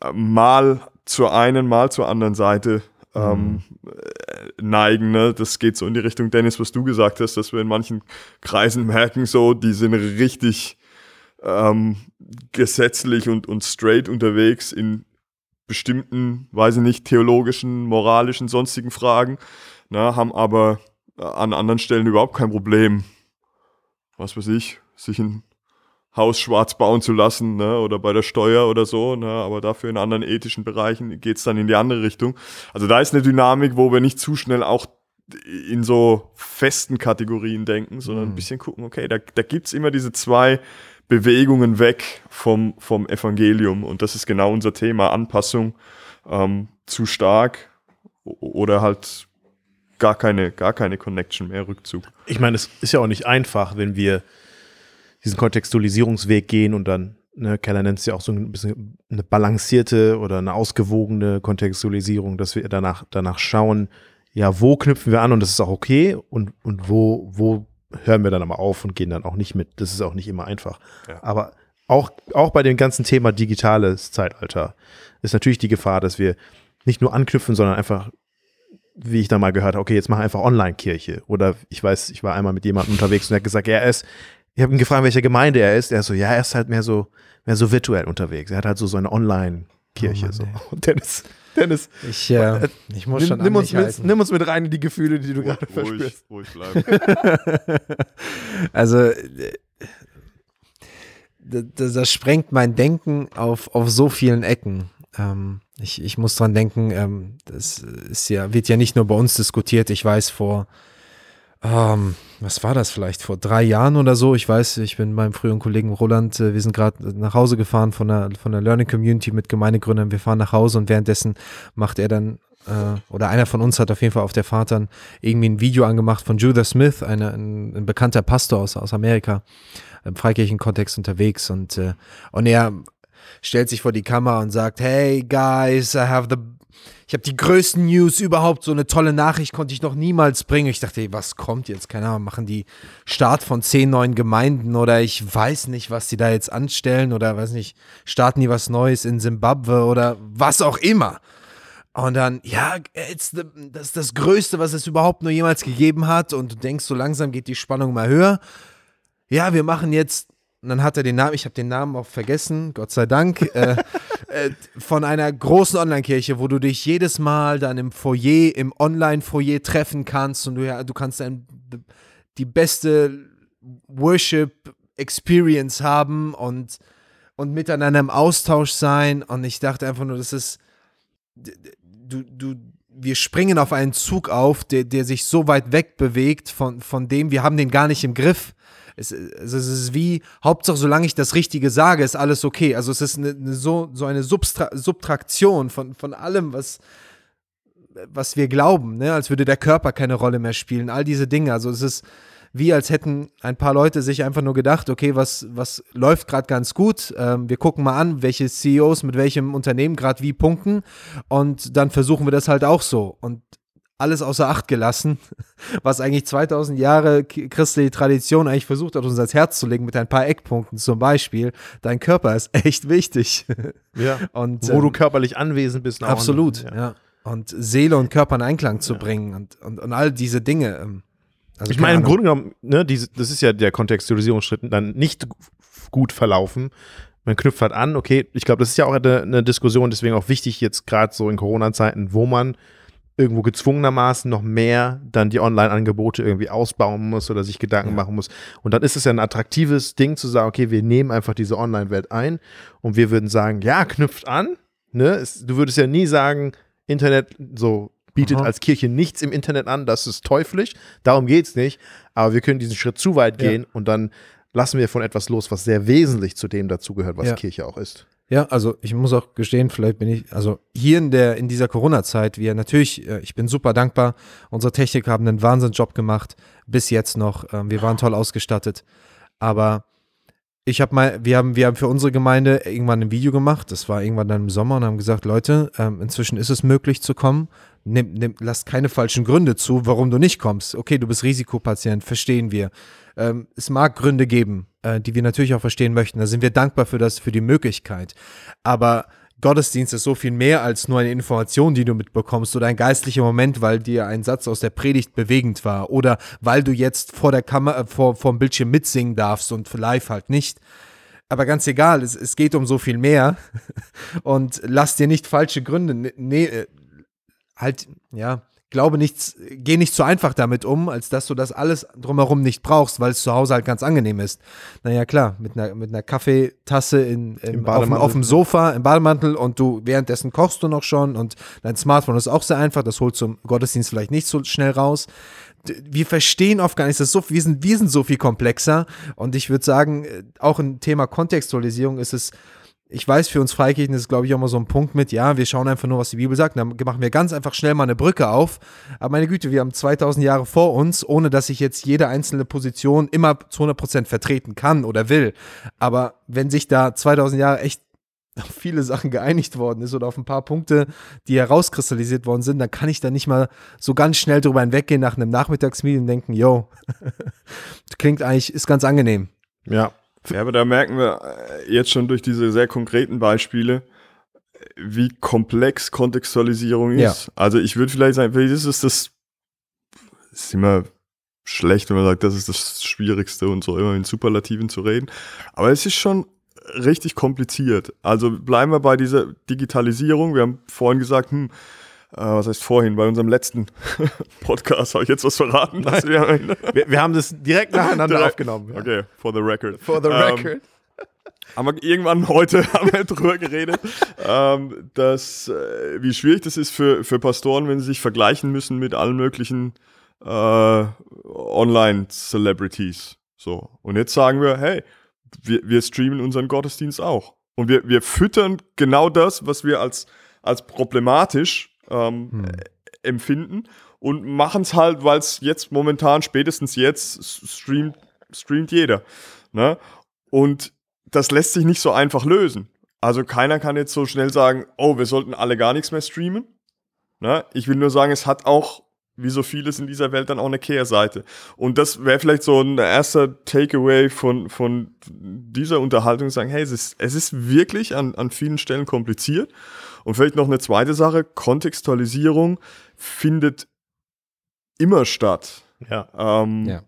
äh, mal zur einen, mal zur anderen Seite ähm, äh, neigen. Ne? Das geht so in die Richtung, Dennis, was du gesagt hast, dass wir in manchen Kreisen merken, so, die sind richtig ähm, gesetzlich und, und straight unterwegs in bestimmten, weiß ich nicht, theologischen, moralischen, sonstigen Fragen, ne, haben aber an anderen Stellen überhaupt kein Problem, was weiß ich, sich ein Haus schwarz bauen zu lassen, ne, oder bei der Steuer oder so, ne, aber dafür in anderen ethischen Bereichen geht's dann in die andere Richtung. Also da ist eine Dynamik, wo wir nicht zu schnell auch in so festen Kategorien denken, sondern ein bisschen gucken, okay, da, da gibt's immer diese zwei Bewegungen weg vom, vom Evangelium und das ist genau unser Thema, Anpassung ähm, zu stark oder halt gar keine, gar keine Connection mehr, Rückzug. Ich meine, es ist ja auch nicht einfach, wenn wir diesen Kontextualisierungsweg gehen und dann, ne, Keller nennt es ja auch so ein bisschen eine balancierte oder eine ausgewogene Kontextualisierung, dass wir danach, danach schauen, ja, wo knüpfen wir an und das ist auch okay und, und wo, wo hören wir dann aber auf und gehen dann auch nicht mit. Das ist auch nicht immer einfach. Ja. Aber auch, auch bei dem ganzen Thema digitales Zeitalter ist natürlich die Gefahr, dass wir nicht nur anknüpfen, sondern einfach wie ich da mal gehört habe, okay, jetzt mach einfach Online-Kirche. Oder ich weiß, ich war einmal mit jemandem unterwegs und er hat gesagt, er ist, ich habe ihn gefragt, welche Gemeinde er ist. Er ist so, ja, er ist halt mehr so, mehr so virtuell unterwegs. Er hat halt so, so eine Online-Kirche. Oh so. Und Dennis, Dennis, Ich, äh, ich muss nimm, schon nimm, an uns mit, nimm uns mit rein in die Gefühle, die du gerade verspürst. wo ich bleibe. Also, äh, das, das sprengt mein Denken auf, auf so vielen Ecken. Ähm, ich, ich muss dran denken, ähm, das ist ja, wird ja nicht nur bei uns diskutiert. Ich weiß vor, ähm, was war das vielleicht, vor drei Jahren oder so. Ich weiß, ich bin meinem früheren Kollegen Roland, äh, wir sind gerade nach Hause gefahren von der, von der Learning Community mit Gemeindegründern. Wir fahren nach Hause und währenddessen macht er dann äh, oder einer von uns hat auf jeden Fall auf der Fahrt dann irgendwie ein Video angemacht von Judah Smith, eine, ein, ein bekannter Pastor aus, aus Amerika, im freikirchlichen Kontext unterwegs und, äh, und er stellt sich vor die Kamera und sagt, hey guys, I have the ich habe die größten News überhaupt, so eine tolle Nachricht konnte ich noch niemals bringen. Ich dachte, ey, was kommt jetzt? Keine Ahnung, machen die Start von zehn neuen Gemeinden oder ich weiß nicht, was die da jetzt anstellen oder weiß nicht, starten die was Neues in Simbabwe oder was auch immer. Und dann, ja, das ist das Größte, was es überhaupt nur jemals gegeben hat. Und du denkst, so langsam geht die Spannung mal höher. Ja, wir machen jetzt, und dann hat er den Namen, ich habe den Namen auch vergessen, Gott sei Dank, äh, äh, von einer großen Online-Kirche, wo du dich jedes Mal dann im Foyer, im Online-Foyer treffen kannst und du, ja, du kannst dann die beste Worship-Experience haben und, und miteinander im Austausch sein. Und ich dachte einfach nur, das ist du, du, wir springen auf einen Zug auf, der, der sich so weit weg bewegt von, von dem, wir haben den gar nicht im Griff. Es, es ist wie, Hauptsache, solange ich das Richtige sage, ist alles okay. Also es ist eine, eine so, so eine Substra Subtraktion von, von allem, was, was wir glauben, ne? als würde der Körper keine Rolle mehr spielen. All diese Dinge. Also es ist, wie als hätten ein paar Leute sich einfach nur gedacht, okay, was, was läuft gerade ganz gut? Ähm, wir gucken mal an, welche CEOs mit welchem Unternehmen gerade wie punkten und dann versuchen wir das halt auch so. Und alles außer Acht gelassen, was eigentlich 2000 Jahre christliche Tradition eigentlich versucht hat, uns ans Herz zu legen mit ein paar Eckpunkten. Zum Beispiel, dein Körper ist echt wichtig. Ja. Und, Wo ähm, du körperlich anwesend bist. Absolut, ja. ja. Und Seele und Körper in Einklang zu ja. bringen und, und, und all diese Dinge. Ähm, also ich meine, im Grunde genommen, ne, diese, das ist ja der Kontextualisierungsschritt, dann nicht gut verlaufen. Man knüpft halt an, okay, ich glaube, das ist ja auch eine, eine Diskussion, deswegen auch wichtig jetzt gerade so in Corona-Zeiten, wo man irgendwo gezwungenermaßen noch mehr dann die Online-Angebote irgendwie ausbauen muss oder sich Gedanken ja. machen muss. Und dann ist es ja ein attraktives Ding zu sagen, okay, wir nehmen einfach diese Online-Welt ein und wir würden sagen, ja, knüpft an. Ne? Es, du würdest ja nie sagen, Internet so bietet Aha. als Kirche nichts im Internet an, das ist teuflisch, darum geht es nicht, aber wir können diesen Schritt zu weit gehen ja. und dann lassen wir von etwas los, was sehr wesentlich zu dem dazugehört, was ja. Kirche auch ist. Ja, also ich muss auch gestehen, vielleicht bin ich, also hier in der, in dieser Corona-Zeit, wir natürlich, äh, ich bin super dankbar. Unsere Techniker haben einen Wahnsinnsjob gemacht, bis jetzt noch. Ähm, wir waren toll ausgestattet. Aber ich habe mal, wir haben, wir haben für unsere Gemeinde irgendwann ein Video gemacht. Das war irgendwann dann im Sommer und haben gesagt, Leute, ähm, inzwischen ist es möglich zu kommen. Nimm, nimm, lass keine falschen Gründe zu, warum du nicht kommst. Okay, du bist Risikopatient, verstehen wir. Ähm, es mag Gründe geben, äh, die wir natürlich auch verstehen möchten. Da sind wir dankbar für das, für die Möglichkeit. Aber Gottesdienst ist so viel mehr als nur eine Information, die du mitbekommst oder ein geistlicher Moment, weil dir ein Satz aus der Predigt bewegend war oder weil du jetzt vor der Kamera, äh, vor, vor dem Bildschirm mitsingen darfst und live halt nicht. Aber ganz egal, es, es geht um so viel mehr und lass dir nicht falsche Gründe, nee, äh, halt, ja, glaube nichts, geh nicht so einfach damit um, als dass du das alles drumherum nicht brauchst, weil es zu Hause halt ganz angenehm ist. Naja, klar, mit einer, mit einer Kaffeetasse in, in auf, auf, dem Sofa, im Bademantel und du währenddessen kochst du noch schon und dein Smartphone ist auch sehr einfach, das holst du im Gottesdienst vielleicht nicht so schnell raus. Wir verstehen oft gar nicht, das so, wir, sind, wir sind so viel komplexer und ich würde sagen, äh, auch im Thema Kontextualisierung ist es ich weiß, für uns Freikirchen ist glaube ich, auch mal so ein Punkt mit, ja, wir schauen einfach nur, was die Bibel sagt, dann machen wir ganz einfach schnell mal eine Brücke auf. Aber meine Güte, wir haben 2000 Jahre vor uns, ohne dass ich jetzt jede einzelne Position immer zu 100% vertreten kann oder will. Aber wenn sich da 2000 Jahre echt auf viele Sachen geeinigt worden ist oder auf ein paar Punkte, die herauskristallisiert worden sind, dann kann ich da nicht mal so ganz schnell drüber hinweggehen nach einem Nachmittagsmeeting und denken, yo, klingt eigentlich, ist ganz angenehm. Ja, ja, aber da merken wir äh, jetzt schon durch diese sehr konkreten Beispiele, wie komplex Kontextualisierung ist. Ja. Also ich würde vielleicht sagen, vielleicht ist es das, ist immer schlecht, wenn man sagt, das ist das Schwierigste und so immer in Superlativen zu reden. Aber es ist schon richtig kompliziert. Also bleiben wir bei dieser Digitalisierung. Wir haben vorhin gesagt, hm, äh, was heißt vorhin, bei unserem letzten Podcast habe ich jetzt was verraten. Wir, wir, wir, haben das direkt nacheinander direkt. aufgenommen. Ja. Okay, for the record. For the record. Ähm, haben wir irgendwann heute haben wir drüber geredet, ähm, dass, äh, wie schwierig das ist für, für Pastoren, wenn sie sich vergleichen müssen mit allen möglichen äh, Online-Celebrities. So. Und jetzt sagen wir, hey, wir, wir streamen unseren Gottesdienst auch. Und wir, wir füttern genau das, was wir als, als problematisch ähm, hm. empfinden und machen es halt, weil es jetzt momentan, spätestens jetzt, streamt, streamt jeder. Ne? Und das lässt sich nicht so einfach lösen. Also keiner kann jetzt so schnell sagen, oh, wir sollten alle gar nichts mehr streamen. Ne? Ich will nur sagen, es hat auch wie so vieles in dieser Welt dann auch eine Kehrseite. Und das wäre vielleicht so ein erster Takeaway von, von dieser Unterhaltung, sagen, hey, es ist, es ist wirklich an, an vielen Stellen kompliziert. Und vielleicht noch eine zweite Sache, Kontextualisierung findet immer statt. Ja. Ähm, Ja.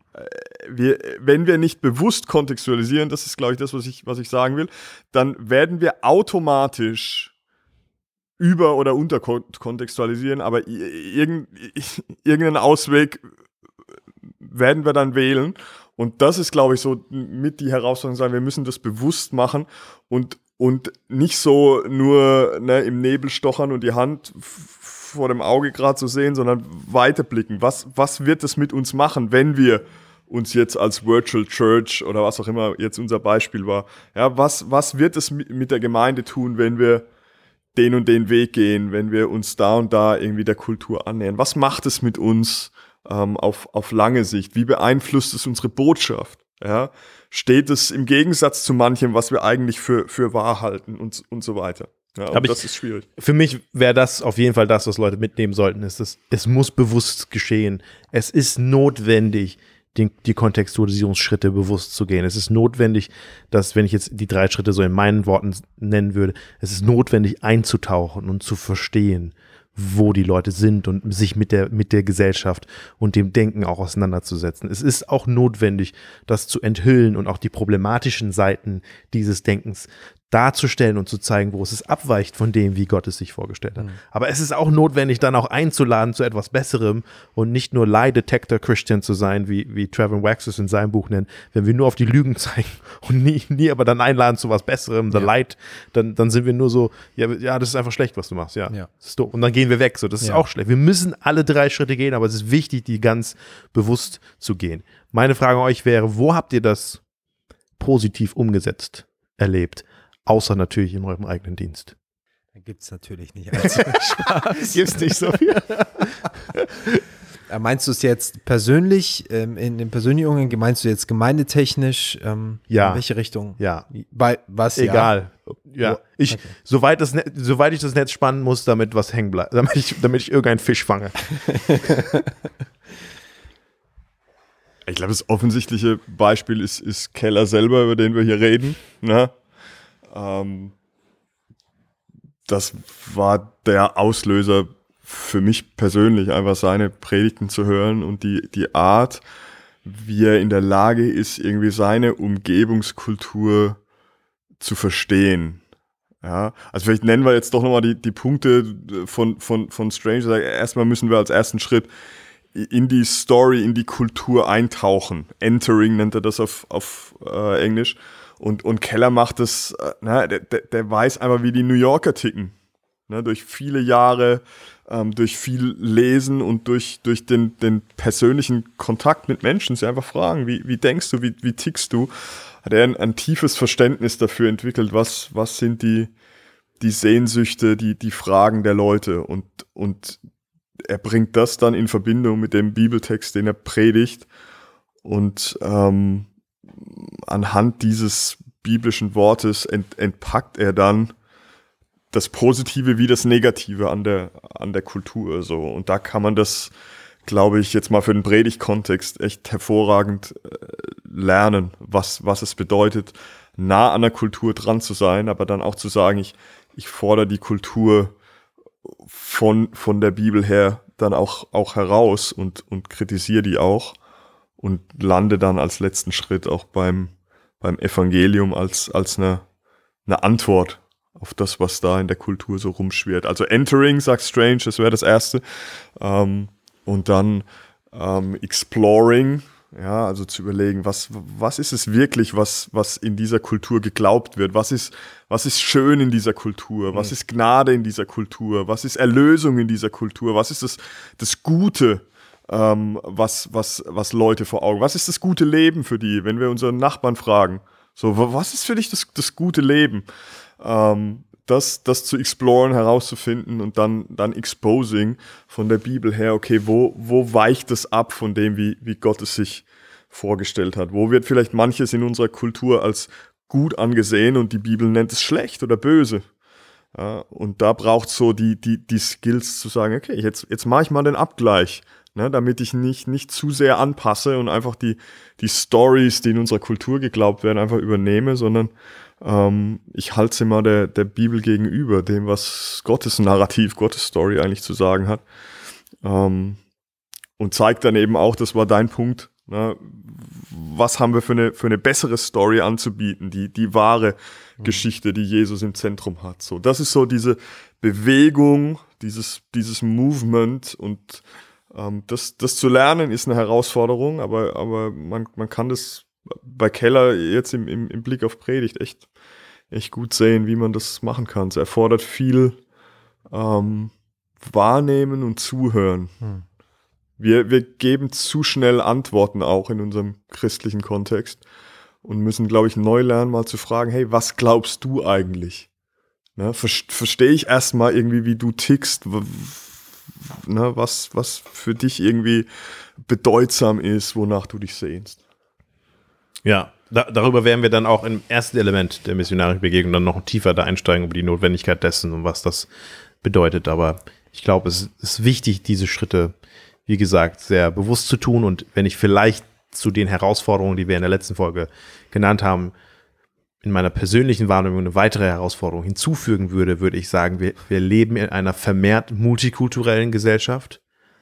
wir, wenn wir nicht bewusst kontextualisieren, das ist, glaube ich, das, was ich, was ich sagen will, dann werden wir automatisch über- oder unterkontextualisieren, aber irgend, irgendeinen Ausweg werden wir dann wählen. Und das ist, glaube ich, so mit die Herausforderung sein, wir müssen das bewusst machen und, und nicht so nur ne, im Nebel stochern und die Hand vor dem Auge gerade so sehen, sondern weiterblicken. Was, was wird es mit uns machen, wenn wir uns jetzt als Virtual Church oder was auch immer jetzt unser Beispiel war, ja, was, was wird es mit, mit der Gemeinde tun, wenn wir den und den Weg gehen, wenn wir uns da und da irgendwie der Kultur annähern? Was macht es mit uns ähm, auf, auf lange Sicht? Wie beeinflusst es unsere Botschaft? Ja? Steht es im Gegensatz zu manchem, was wir eigentlich für, für wahr halten und, und so weiter? Ja, und ich- das ist schwierig. Für mich wäre das auf jeden Fall das, was Leute mitnehmen sollten. Ist es, es muss bewusst geschehen. Es ist notwendig, die, die Kontextualisierungsschritte bewusst zu gehen. Es ist notwendig, dass, wenn ich jetzt die drei Schritte so in meinen Worten nennen würde, es ist notwendig einzutauchen und zu verstehen, wo die Leute sind und sich mit der, mit der Gesellschaft und dem Denken auch auseinanderzusetzen. Es ist auch notwendig, das zu enthüllen und auch die problematischen Seiten dieses Denkens darzustellen und zu zeigen, wo es es abweicht von dem, wie Gott es sich vorgestellt hat. Aber es ist auch notwendig, dann auch einzuladen zu etwas Besserem und nicht nur Lie Detector Christian zu sein, wie, wie Trevor Wax es in seinem Buch nennt. Wenn wir nur auf die Lügen zeigen und nie, nie aber dann einladen zu was Besserem, the Ja. light, dann, dann sind wir nur so, ja, ja, das ist einfach schlecht, was du machst, ja. Ja. Ist. Und dann gehen wir weg, so, das ist Ja. auch schlecht. Wir müssen alle drei Schritte gehen, aber es ist wichtig, die ganz bewusst zu gehen. Meine Frage an euch wäre, wo habt ihr das positiv umgesetzt erlebt? Außer natürlich in eurem eigenen Dienst. Da gibt es natürlich nicht allzu Spaß. Gibt's nicht so viel. Äh, Meinst du es jetzt persönlich, ähm, in den persönlichen Umgang, meinst du jetzt gemeindetechnisch? Ähm, Ja. In welche Richtung? Ja, Bei was? Ja. egal. Ja, ich, Okay. soweit, das soweit ich das Netz spannen muss, damit was hängen bleibt, damit ich, damit ich irgendeinen Fisch fange. Ich glaube, das offensichtliche Beispiel ist, ist Keller selber, über den wir hier reden. Ne? Ähm, das war der Auslöser für mich persönlich, einfach seine Predigten zu hören und die, die Art, wie er in der Lage ist, irgendwie seine Umgebungskultur zu verstehen. Ja, also vielleicht nennen wir jetzt doch nochmal die, die Punkte von, von, von Stranger. Erstmal müssen wir als ersten Schritt in die Story, in die Kultur eintauchen. Entering nennt er das auf, auf äh, Englisch. Und, und Keller macht das, äh, na, der, der, der weiß einfach, wie die New Yorker ticken. Ne, durch viele Jahre, ähm, durch viel Lesen und durch, durch den, den persönlichen Kontakt mit Menschen, sie einfach fragen, wie, wie denkst du, wie, wie tickst du, hat er ein, ein tiefes Verständnis dafür entwickelt, was, was sind die, die Sehnsüchte, die, die Fragen der Leute? Und, und er bringt das dann in Verbindung mit dem Bibeltext, den er predigt. Und ähm, anhand dieses biblischen Wortes ent, entpackt er dann das Positive wie das Negative an der, an der Kultur. So. Und da kann man das, glaube ich, jetzt mal für den Predigtkontext echt hervorragend äh, lernen, was, was es bedeutet, nah an der Kultur dran zu sein, aber dann auch zu sagen, ich, ich fordere die Kultur von, von der Bibel her dann auch, auch heraus und, und kritisiere die auch und lande dann als letzten Schritt auch beim, beim Evangelium als, als eine, eine Antwort auf das, was da in der Kultur so rumschwirrt. Also Entering, sagt Strange, das wäre das Erste. Ähm, und dann ähm, Exploring, ja, also zu überlegen, was, was ist es wirklich, was, was in dieser Kultur geglaubt wird? Was ist, was ist schön in dieser Kultur? Was ist Gnade in dieser Kultur? Was ist Erlösung in dieser Kultur? Was ist das, das Gute, ähm, was, was, was Leute vor Augen? Was ist das gute Leben für die, wenn wir unseren Nachbarn fragen? So, wa- was ist für dich das, das gute Leben? Ähm, das, das zu exploren, herauszufinden und dann, dann exposing von der Bibel her, okay, wo, wo weicht es ab von dem, wie, wie Gott es sich vorgestellt hat? Wo wird vielleicht manches in unserer Kultur als gut angesehen und die Bibel nennt es schlecht oder böse? Ja, und da braucht so die, die, die Skills zu sagen, okay, jetzt, jetzt mache ich mal den Abgleich. Ne, damit ich nicht, nicht zu sehr anpasse und einfach die, die Stories, die in unserer Kultur geglaubt werden, einfach übernehme, sondern ähm, ich halte sie mal der, der Bibel gegenüber, dem, was Gottes Narrativ, Gottes Story eigentlich zu sagen hat. Ähm, und zeigt dann eben auch, das war dein Punkt, ne, was haben wir für eine, für eine bessere Story anzubieten, die, die wahre mhm. Geschichte, die Jesus im Zentrum hat. So, das ist so diese Bewegung, dieses, dieses Movement und das, das zu lernen ist eine Herausforderung, aber, aber man, man kann das bei Keller jetzt im, im, im Blick auf Predigt echt, echt gut sehen, wie man das machen kann. Es erfordert viel ähm, Wahrnehmen und Zuhören. Hm. Wir, wir geben zu schnell Antworten auch in unserem christlichen Kontext und müssen, glaube ich, neu lernen, mal zu fragen, hey, was glaubst du eigentlich? Ne, Verstehe ich erstmal irgendwie, wie du tickst, ne, was, was für dich irgendwie bedeutsam ist, wonach du dich sehnst. Ja, da, darüber werden wir dann auch im ersten Element der missionarischen Begegnung dann noch tiefer da einsteigen über die Notwendigkeit dessen und was das bedeutet. Aber ich glaube, es ist wichtig, diese Schritte wie gesagt, sehr bewusst zu tun. Und wenn ich vielleicht zu den Herausforderungen, die wir in der letzten Folge genannt haben, in meiner persönlichen Wahrnehmung eine weitere Herausforderung hinzufügen würde, würde ich sagen, wir, wir leben in einer vermehrt multikulturellen Gesellschaft.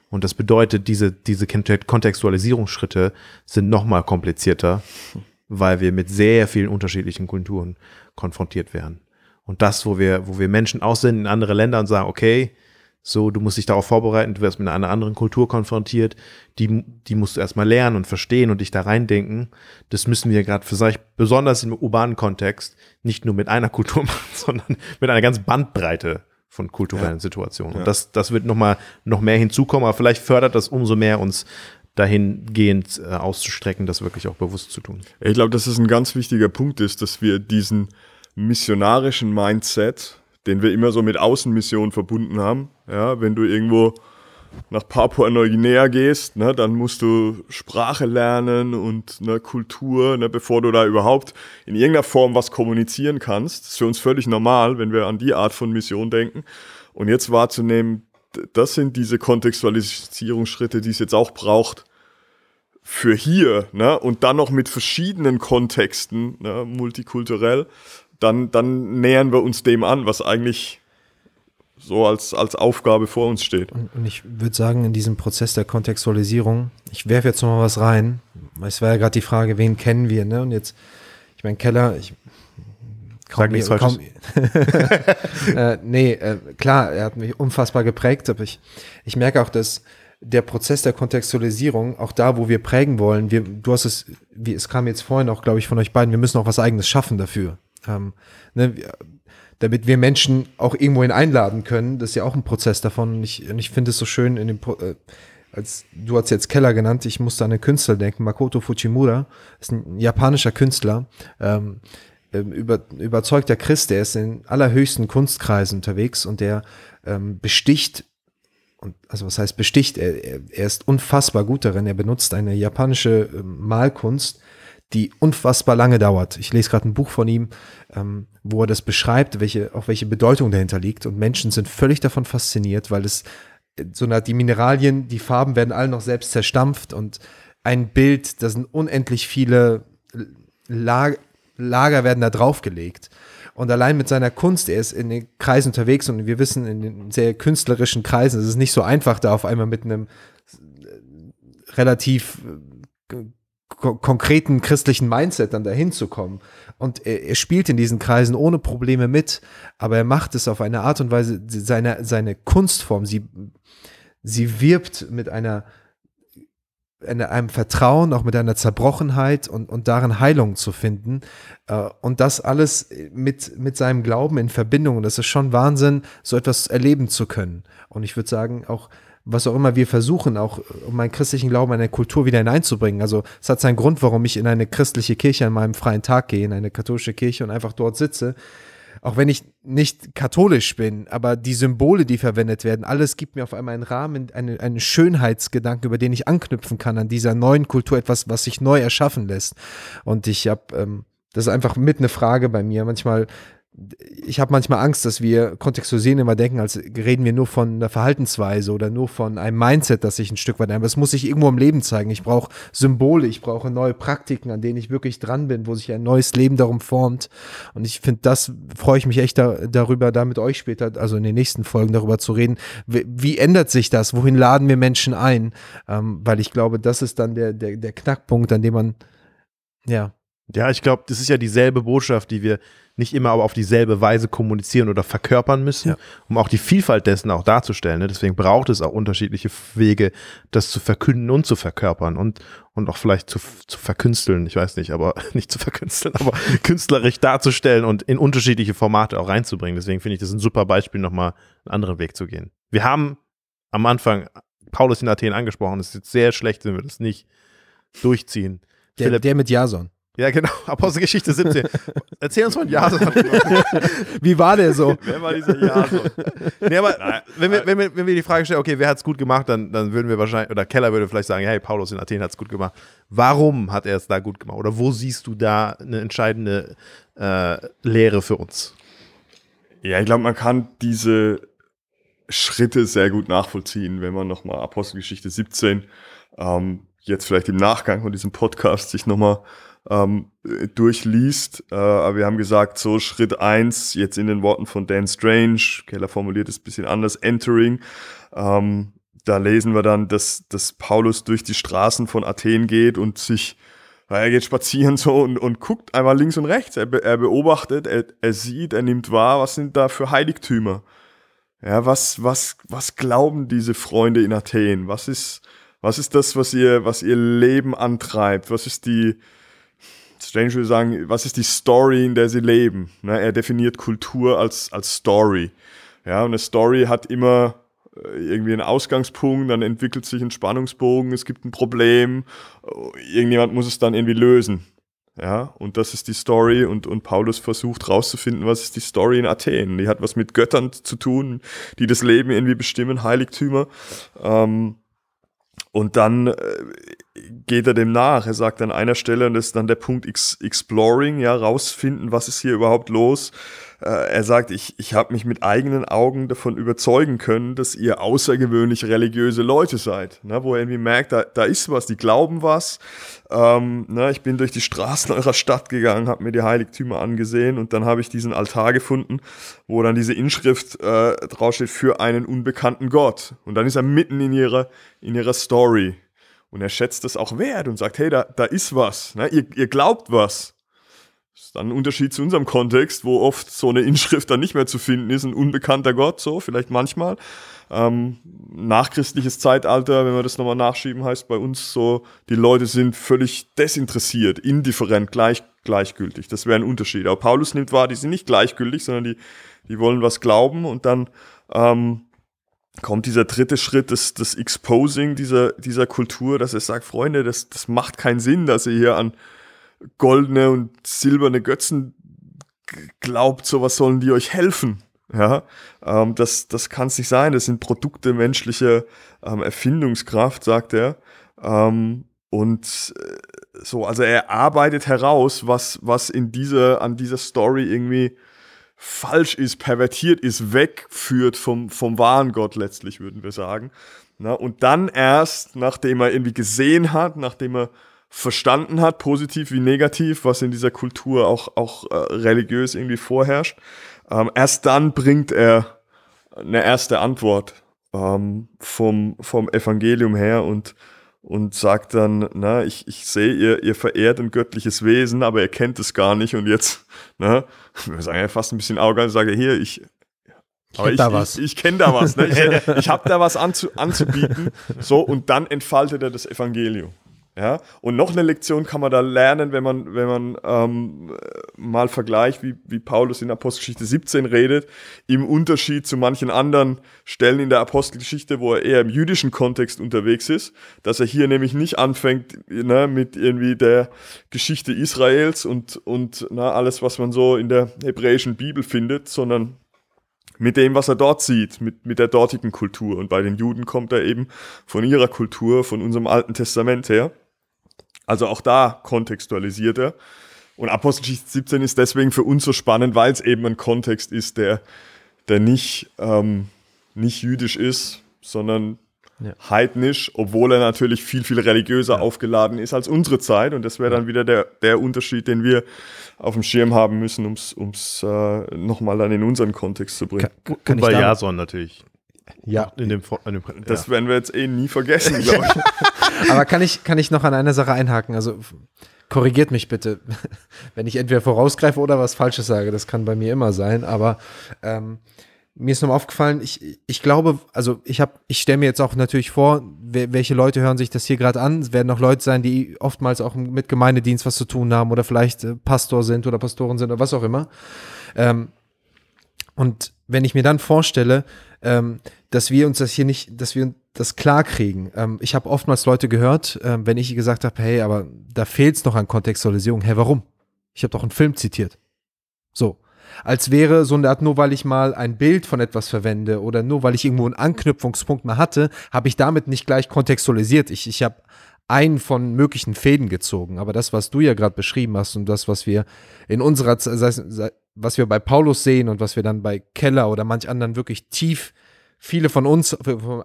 Und das bedeutet, diese, diese Kontextualisierungsschritte sind nochmal komplizierter, weil wir mit sehr vielen unterschiedlichen Kulturen konfrontiert werden. Und das, wo wir, wo wir Menschen aussenden in andere Länder und sagen, okay, so, du musst dich darauf vorbereiten, du wirst mit einer anderen Kultur konfrontiert, die, die musst du erstmal lernen und verstehen und dich da reindenken. Das müssen wir gerade vielleicht besonders im urbanen Kontext nicht nur mit einer Kultur machen, sondern mit einer ganzen Bandbreite von kulturellen ja. Situationen. Und ja. das, das wird nochmal noch mehr hinzukommen, aber vielleicht fördert das umso mehr uns dahingehend äh, auszustrecken, das wirklich auch bewusst zu tun. Ich glaube, dass es ein ganz wichtiger Punkt ist, dass wir diesen missionarischen Mindset den wir immer so mit Außenmissionen verbunden haben. Ja, wenn du irgendwo nach Papua-Neuguinea gehst, ne, dann musst du Sprache lernen und ne, Kultur, ne, bevor du da überhaupt in irgendeiner Form was kommunizieren kannst. Das ist für uns völlig normal, wenn wir an die Art von Mission denken. Und jetzt wahrzunehmen, das sind diese Kontextualisierungsschritte, die es jetzt auch braucht für hier, ne, und dann noch mit verschiedenen Kontexten, ne, multikulturell dann, dann nähern wir uns dem an, was eigentlich so als, als Aufgabe vor uns steht. Und, und ich würde sagen, in diesem Prozess der Kontextualisierung, ich werfe jetzt noch mal was rein. Es war ja gerade die Frage, wen kennen wir, ne? Und jetzt, ich meine, Keller, ich kaum, Sag nichts kaum, äh, nee, äh, klar, er hat mich unfassbar geprägt, aber ich, ich merke auch, dass der Prozess der Kontextualisierung, auch da, wo wir prägen wollen, wir, du hast es, wie, es kam jetzt vorhin auch, glaube ich, von euch beiden, wir müssen auch was Eigenes schaffen dafür. Ähm, ne, damit wir Menschen auch irgendwohin einladen können. Das ist ja auch ein Prozess davon. Und ich, ich finde es so schön in dem, äh, als du hast jetzt Keller genannt, ich musste an einen Künstler denken, Makoto Fujimura, ist ein japanischer Künstler, ähm, ähm, über, überzeugter Christ, der ist in allerhöchsten Kunstkreisen unterwegs und der ähm, besticht und also was heißt besticht, er, er, ist unfassbar gut darin. Er benutzt eine japanische ähm, Malkunst, die unfassbar lange dauert. Ich lese gerade ein Buch von ihm, ähm, wo er das beschreibt, welche, auch welche Bedeutung dahinter liegt. Und Menschen sind völlig davon fasziniert, weil es äh, so eine die Mineralien, die Farben werden alle noch selbst zerstampft und ein Bild, da sind unendlich viele Lager, Lager werden da draufgelegt. Und allein mit seiner Kunst, er ist in den Kreisen unterwegs und wir wissen, in den sehr künstlerischen Kreisen, es ist nicht so einfach, da auf einmal mit einem äh, relativ konkreten christlichen Mindset dann dahin zu kommen. Und er, er, spielt in diesen Kreisen ohne Probleme mit, aber er macht es auf eine Art und Weise, seine, seine Kunstform, sie, sie wirbt mit einer, einem Vertrauen, auch mit einer Zerbrochenheit und, und darin Heilung zu finden. Äh, und das alles mit, mit seinem Glauben in Verbindung. Und das ist schon Wahnsinn, so etwas erleben zu können. Und ich würde sagen, auch was auch immer wir versuchen, auch um meinen christlichen Glauben in eine Kultur wieder hineinzubringen. Also es hat seinen Grund, warum ich in eine christliche Kirche an meinem freien Tag gehe, in eine katholische Kirche und einfach dort sitze. Auch wenn ich nicht katholisch bin, aber die Symbole, die verwendet werden, alles gibt mir auf einmal einen Rahmen, einen, einen Schönheitsgedanken, über den ich anknüpfen kann an dieser neuen Kultur, etwas, was sich neu erschaffen lässt. Und ich habe, ähm, das ist einfach mit eine Frage bei mir. Manchmal ich habe manchmal Angst, dass wir kontextualisieren immer denken, als reden wir nur von einer Verhaltensweise oder nur von einem Mindset, das sich ein Stück weit, aber es muss sich irgendwo im Leben zeigen. Ich brauche Symbole, ich brauche neue Praktiken, an denen ich wirklich dran bin, wo sich ein neues Leben darum formt. Und ich finde, das freue ich mich echt da, darüber, da mit euch später, also in den nächsten Folgen darüber zu reden. Wie, wie ändert sich das? Wohin laden wir Menschen ein? Ähm, weil ich glaube, das ist dann der, der, der Knackpunkt, an dem man, ja. Ja, ich glaube, das ist ja dieselbe Botschaft, die wir nicht immer aber auf dieselbe Weise kommunizieren oder verkörpern müssen, ja. um auch die Vielfalt dessen auch darzustellen. Ne? Deswegen braucht es auch unterschiedliche Wege, das zu verkünden und zu verkörpern und, und auch vielleicht zu, zu verkünsteln, ich weiß nicht, aber nicht zu verkünsteln, aber künstlerisch darzustellen und in unterschiedliche Formate auch reinzubringen. Deswegen finde ich das ein super Beispiel, nochmal einen anderen Weg zu gehen. Wir haben am Anfang Paulus in Athen angesprochen, es ist jetzt sehr schlecht, wenn wir das nicht durchziehen. Der, Philipp, der mit Jason. Ja, genau. Apostelgeschichte 17. Erzähl uns mal ein Jason. Wie war der so? Wer war dieser Jason? nee, aber wenn wir, wenn, wir, wenn wir die Frage stellen, okay, wer hat es gut gemacht, dann, dann würden wir wahrscheinlich, oder Keller würde vielleicht sagen, hey, Paulus in Athen hat es gut gemacht. Warum hat er es da gut gemacht? Oder wo siehst du da eine entscheidende äh, Lehre für uns? Ja, ich glaube, man kann diese Schritte sehr gut nachvollziehen, wenn man nochmal Apostelgeschichte 17 ähm, jetzt vielleicht im Nachgang von diesem Podcast sich nochmal ähm, durchliest. Äh, aber wir haben gesagt, so Schritt eins jetzt in den Worten von Dan Strange, Keller formuliert es ein bisschen anders, Entering. Ähm, da lesen wir dann, dass, dass Paulus durch die Straßen von Athen geht und sich, er geht spazieren so und, und guckt einmal links und rechts. Er, er beobachtet, er, er sieht, er nimmt wahr, was sind da für Heiligtümer. Ja, was, was, was glauben diese Freunde in Athen? Was ist, was ist das, was ihr, was ihr Leben antreibt? Was ist die, Strange würde sagen, was ist die Story, in der sie leben? Ne, er definiert Kultur als, als Story. Ja, und eine Story hat immer äh, irgendwie einen Ausgangspunkt, dann entwickelt sich ein Spannungsbogen, es gibt ein Problem, irgendjemand muss es dann irgendwie lösen. Ja, und das ist die Story und, und Paulus versucht rauszufinden, was ist die Story in Athen. Die hat was mit Göttern zu tun, die das Leben irgendwie bestimmen, Heiligtümer. Ähm, und dann äh, geht er dem nach. Er sagt an einer Stelle, und das ist dann der Punkt Ex Exploring, ja, rausfinden, was ist hier überhaupt los. Äh, er sagt, ich, ich habe mich mit eigenen Augen davon überzeugen können, dass ihr außergewöhnlich religiöse Leute seid. Ne, wo er irgendwie merkt, da, da ist was, die glauben was. Ähm, ne, ich bin durch die Straßen eurer Stadt gegangen, habe mir die Heiligtümer angesehen und dann habe ich diesen Altar gefunden, wo dann diese Inschrift äh, draufsteht für einen unbekannten Gott. Und dann ist er mitten in ihrer, in ihrer Story. Und er schätzt das auch wert und sagt, hey, da, da ist was. Ne? Ihr, ihr glaubt was. Das ist dann ein Unterschied zu unserem Kontext, wo oft so eine Inschrift dann nicht mehr zu finden ist, ein unbekannter Gott, so, vielleicht manchmal. Ähm, nachchristliches Zeitalter, wenn wir das nochmal nachschieben, heißt bei uns so, die Leute sind völlig desinteressiert, indifferent, gleich, gleichgültig. Das wäre ein Unterschied. Aber Paulus nimmt wahr, die sind nicht gleichgültig, sondern die, die wollen was glauben und dann ähm, kommt dieser dritte Schritt, das, das Exposing dieser, dieser Kultur, dass er sagt, Freunde, das, das macht keinen Sinn, dass ihr hier an goldene und silberne Götzen glaubt, sowas sollen die euch helfen. Ja, ähm, das, das kann es nicht sein. Das sind Produkte menschlicher ähm, Erfindungskraft, sagt er. Ähm, und äh, so, also er arbeitet heraus, was, was in dieser, an dieser Story irgendwie falsch ist, pervertiert ist, wegführt vom, vom wahren Gott letztlich, würden wir sagen. Na, und dann erst, nachdem er irgendwie gesehen hat, nachdem er verstanden hat, positiv wie negativ, was in dieser Kultur auch, auch äh, religiös irgendwie vorherrscht. Ähm, erst dann bringt er eine erste Antwort ähm, vom, vom Evangelium her und, und sagt dann, na, ich, ich sehe, ihr, ihr verehrt ein göttliches Wesen, aber ihr kennt es gar nicht und jetzt, na, wir sagen ja fast ein bisschen arrogant, sage hier, ich, ich ich, da was. ich, ich kenne da was. Ne? Ich, ich habe da was anzu, anzubieten. So, und dann entfaltet er das Evangelium. Ja? Und noch eine Lektion kann man da lernen, wenn man, wenn man ähm, mal vergleicht, wie, wie Paulus in Apostelgeschichte 17 redet, im Unterschied zu manchen anderen Stellen in der Apostelgeschichte, wo er eher im jüdischen Kontext unterwegs ist, dass er hier nämlich nicht anfängt ne, mit irgendwie der Geschichte Israels und, und na, alles, was man so in der hebräischen Bibel findet, sondern mit dem, was er dort sieht, mit, mit der dortigen Kultur. Und bei den Juden kommt er eben von ihrer Kultur, von unserem Alten Testament her. Also auch da kontextualisiert er. Und Apostelgeschichte 17 ist deswegen für uns so spannend, weil es eben ein Kontext ist, der, der nicht, ähm, nicht jüdisch ist, sondern ja. heidnisch, obwohl er natürlich viel, viel religiöser ja. aufgeladen ist als unsere Zeit. Und das wäre dann wieder der, der Unterschied, den wir auf dem Schirm haben müssen, um es äh, nochmal dann in unseren Kontext zu bringen. Kann, kann Und bei Jason natürlich. Ja. In dem, in dem, das ja. werden wir jetzt eh nie vergessen, glaube ich. Aber kann ich, kann ich noch an einer Sache einhaken? Also korrigiert mich bitte, wenn ich entweder vorausgreife oder was Falsches sage. Das kann bei mir immer sein. Aber ähm, mir ist nochmal aufgefallen, ich, ich glaube, also ich habe, ich stelle mir jetzt auch natürlich vor, welche Leute hören sich das hier gerade an. Es werden auch Leute sein, die oftmals auch mit Gemeindedienst was zu tun haben oder vielleicht äh, Pastor sind oder Pastoren sind oder was auch immer. Ähm, und wenn ich mir dann vorstelle, ähm, dass wir uns das hier nicht, dass wir das klar kriegen. Ähm, ich habe oftmals Leute gehört, ähm, wenn ich gesagt habe, hey, aber da fehlt es noch an Kontextualisierung. Hey, warum? Ich habe doch einen Film zitiert. So. Als wäre so eine Art, nur weil ich mal ein Bild von etwas verwende oder nur weil ich irgendwo einen Anknüpfungspunkt mal hatte, habe ich damit nicht gleich kontextualisiert. Ich, ich habe einen von möglichen Fäden gezogen. Aber das, was du ja gerade beschrieben hast und das, was wir in unserer, was wir bei Paulus sehen und was wir dann bei Keller oder manch anderen wirklich tief viele von uns,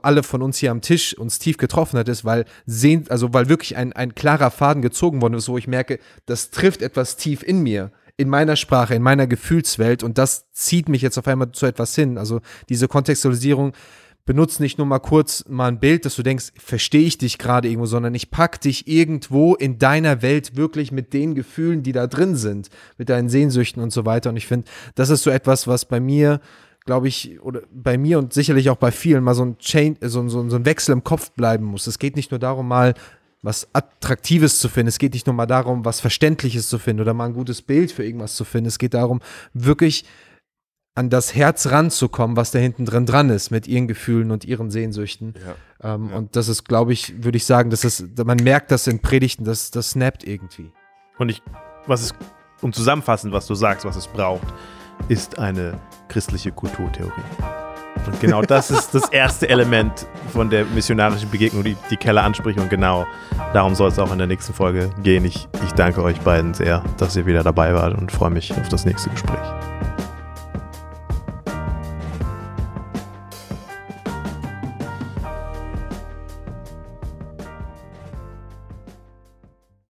alle von uns hier am Tisch uns tief getroffen hat, ist, weil sehen, also weil wirklich ein, ein klarer Faden gezogen worden ist, wo ich merke, das trifft etwas tief in mir, in meiner Sprache, in meiner Gefühlswelt und das zieht mich jetzt auf einmal zu etwas hin. Also diese Kontextualisierung benutzt nicht nur mal kurz mal ein Bild, dass du denkst, verstehe ich dich gerade irgendwo, sondern ich pack dich irgendwo in deiner Welt wirklich mit den Gefühlen, die da drin sind, mit deinen Sehnsüchten und so weiter. Und ich finde, das ist so etwas, was bei mir glaube ich, oder bei mir und sicherlich auch bei vielen mal so ein, Chain, so, so, so ein Wechsel im Kopf bleiben muss. Es geht nicht nur darum, mal was Attraktives zu finden. Es geht nicht nur mal darum, was Verständliches zu finden oder mal ein gutes Bild für irgendwas zu finden. Es geht darum, wirklich an das Herz ranzukommen, was da hinten drin dran ist, mit ihren Gefühlen und ihren Sehnsüchten. Ja. Ähm, ja. Und das ist, glaube ich, würde ich sagen, dass es, man merkt das in Predigten, das, das snappt irgendwie. Und ich, was es, um zusammenfassend, was du sagst, was es braucht, ist eine christliche Kulturtheorie. Und genau das ist das erste Element von der missionarischen Begegnung, die, die Keller anspricht. Und genau darum soll es auch in der nächsten Folge gehen. Ich, ich danke euch beiden sehr, dass ihr wieder dabei wart und freue mich auf das nächste Gespräch.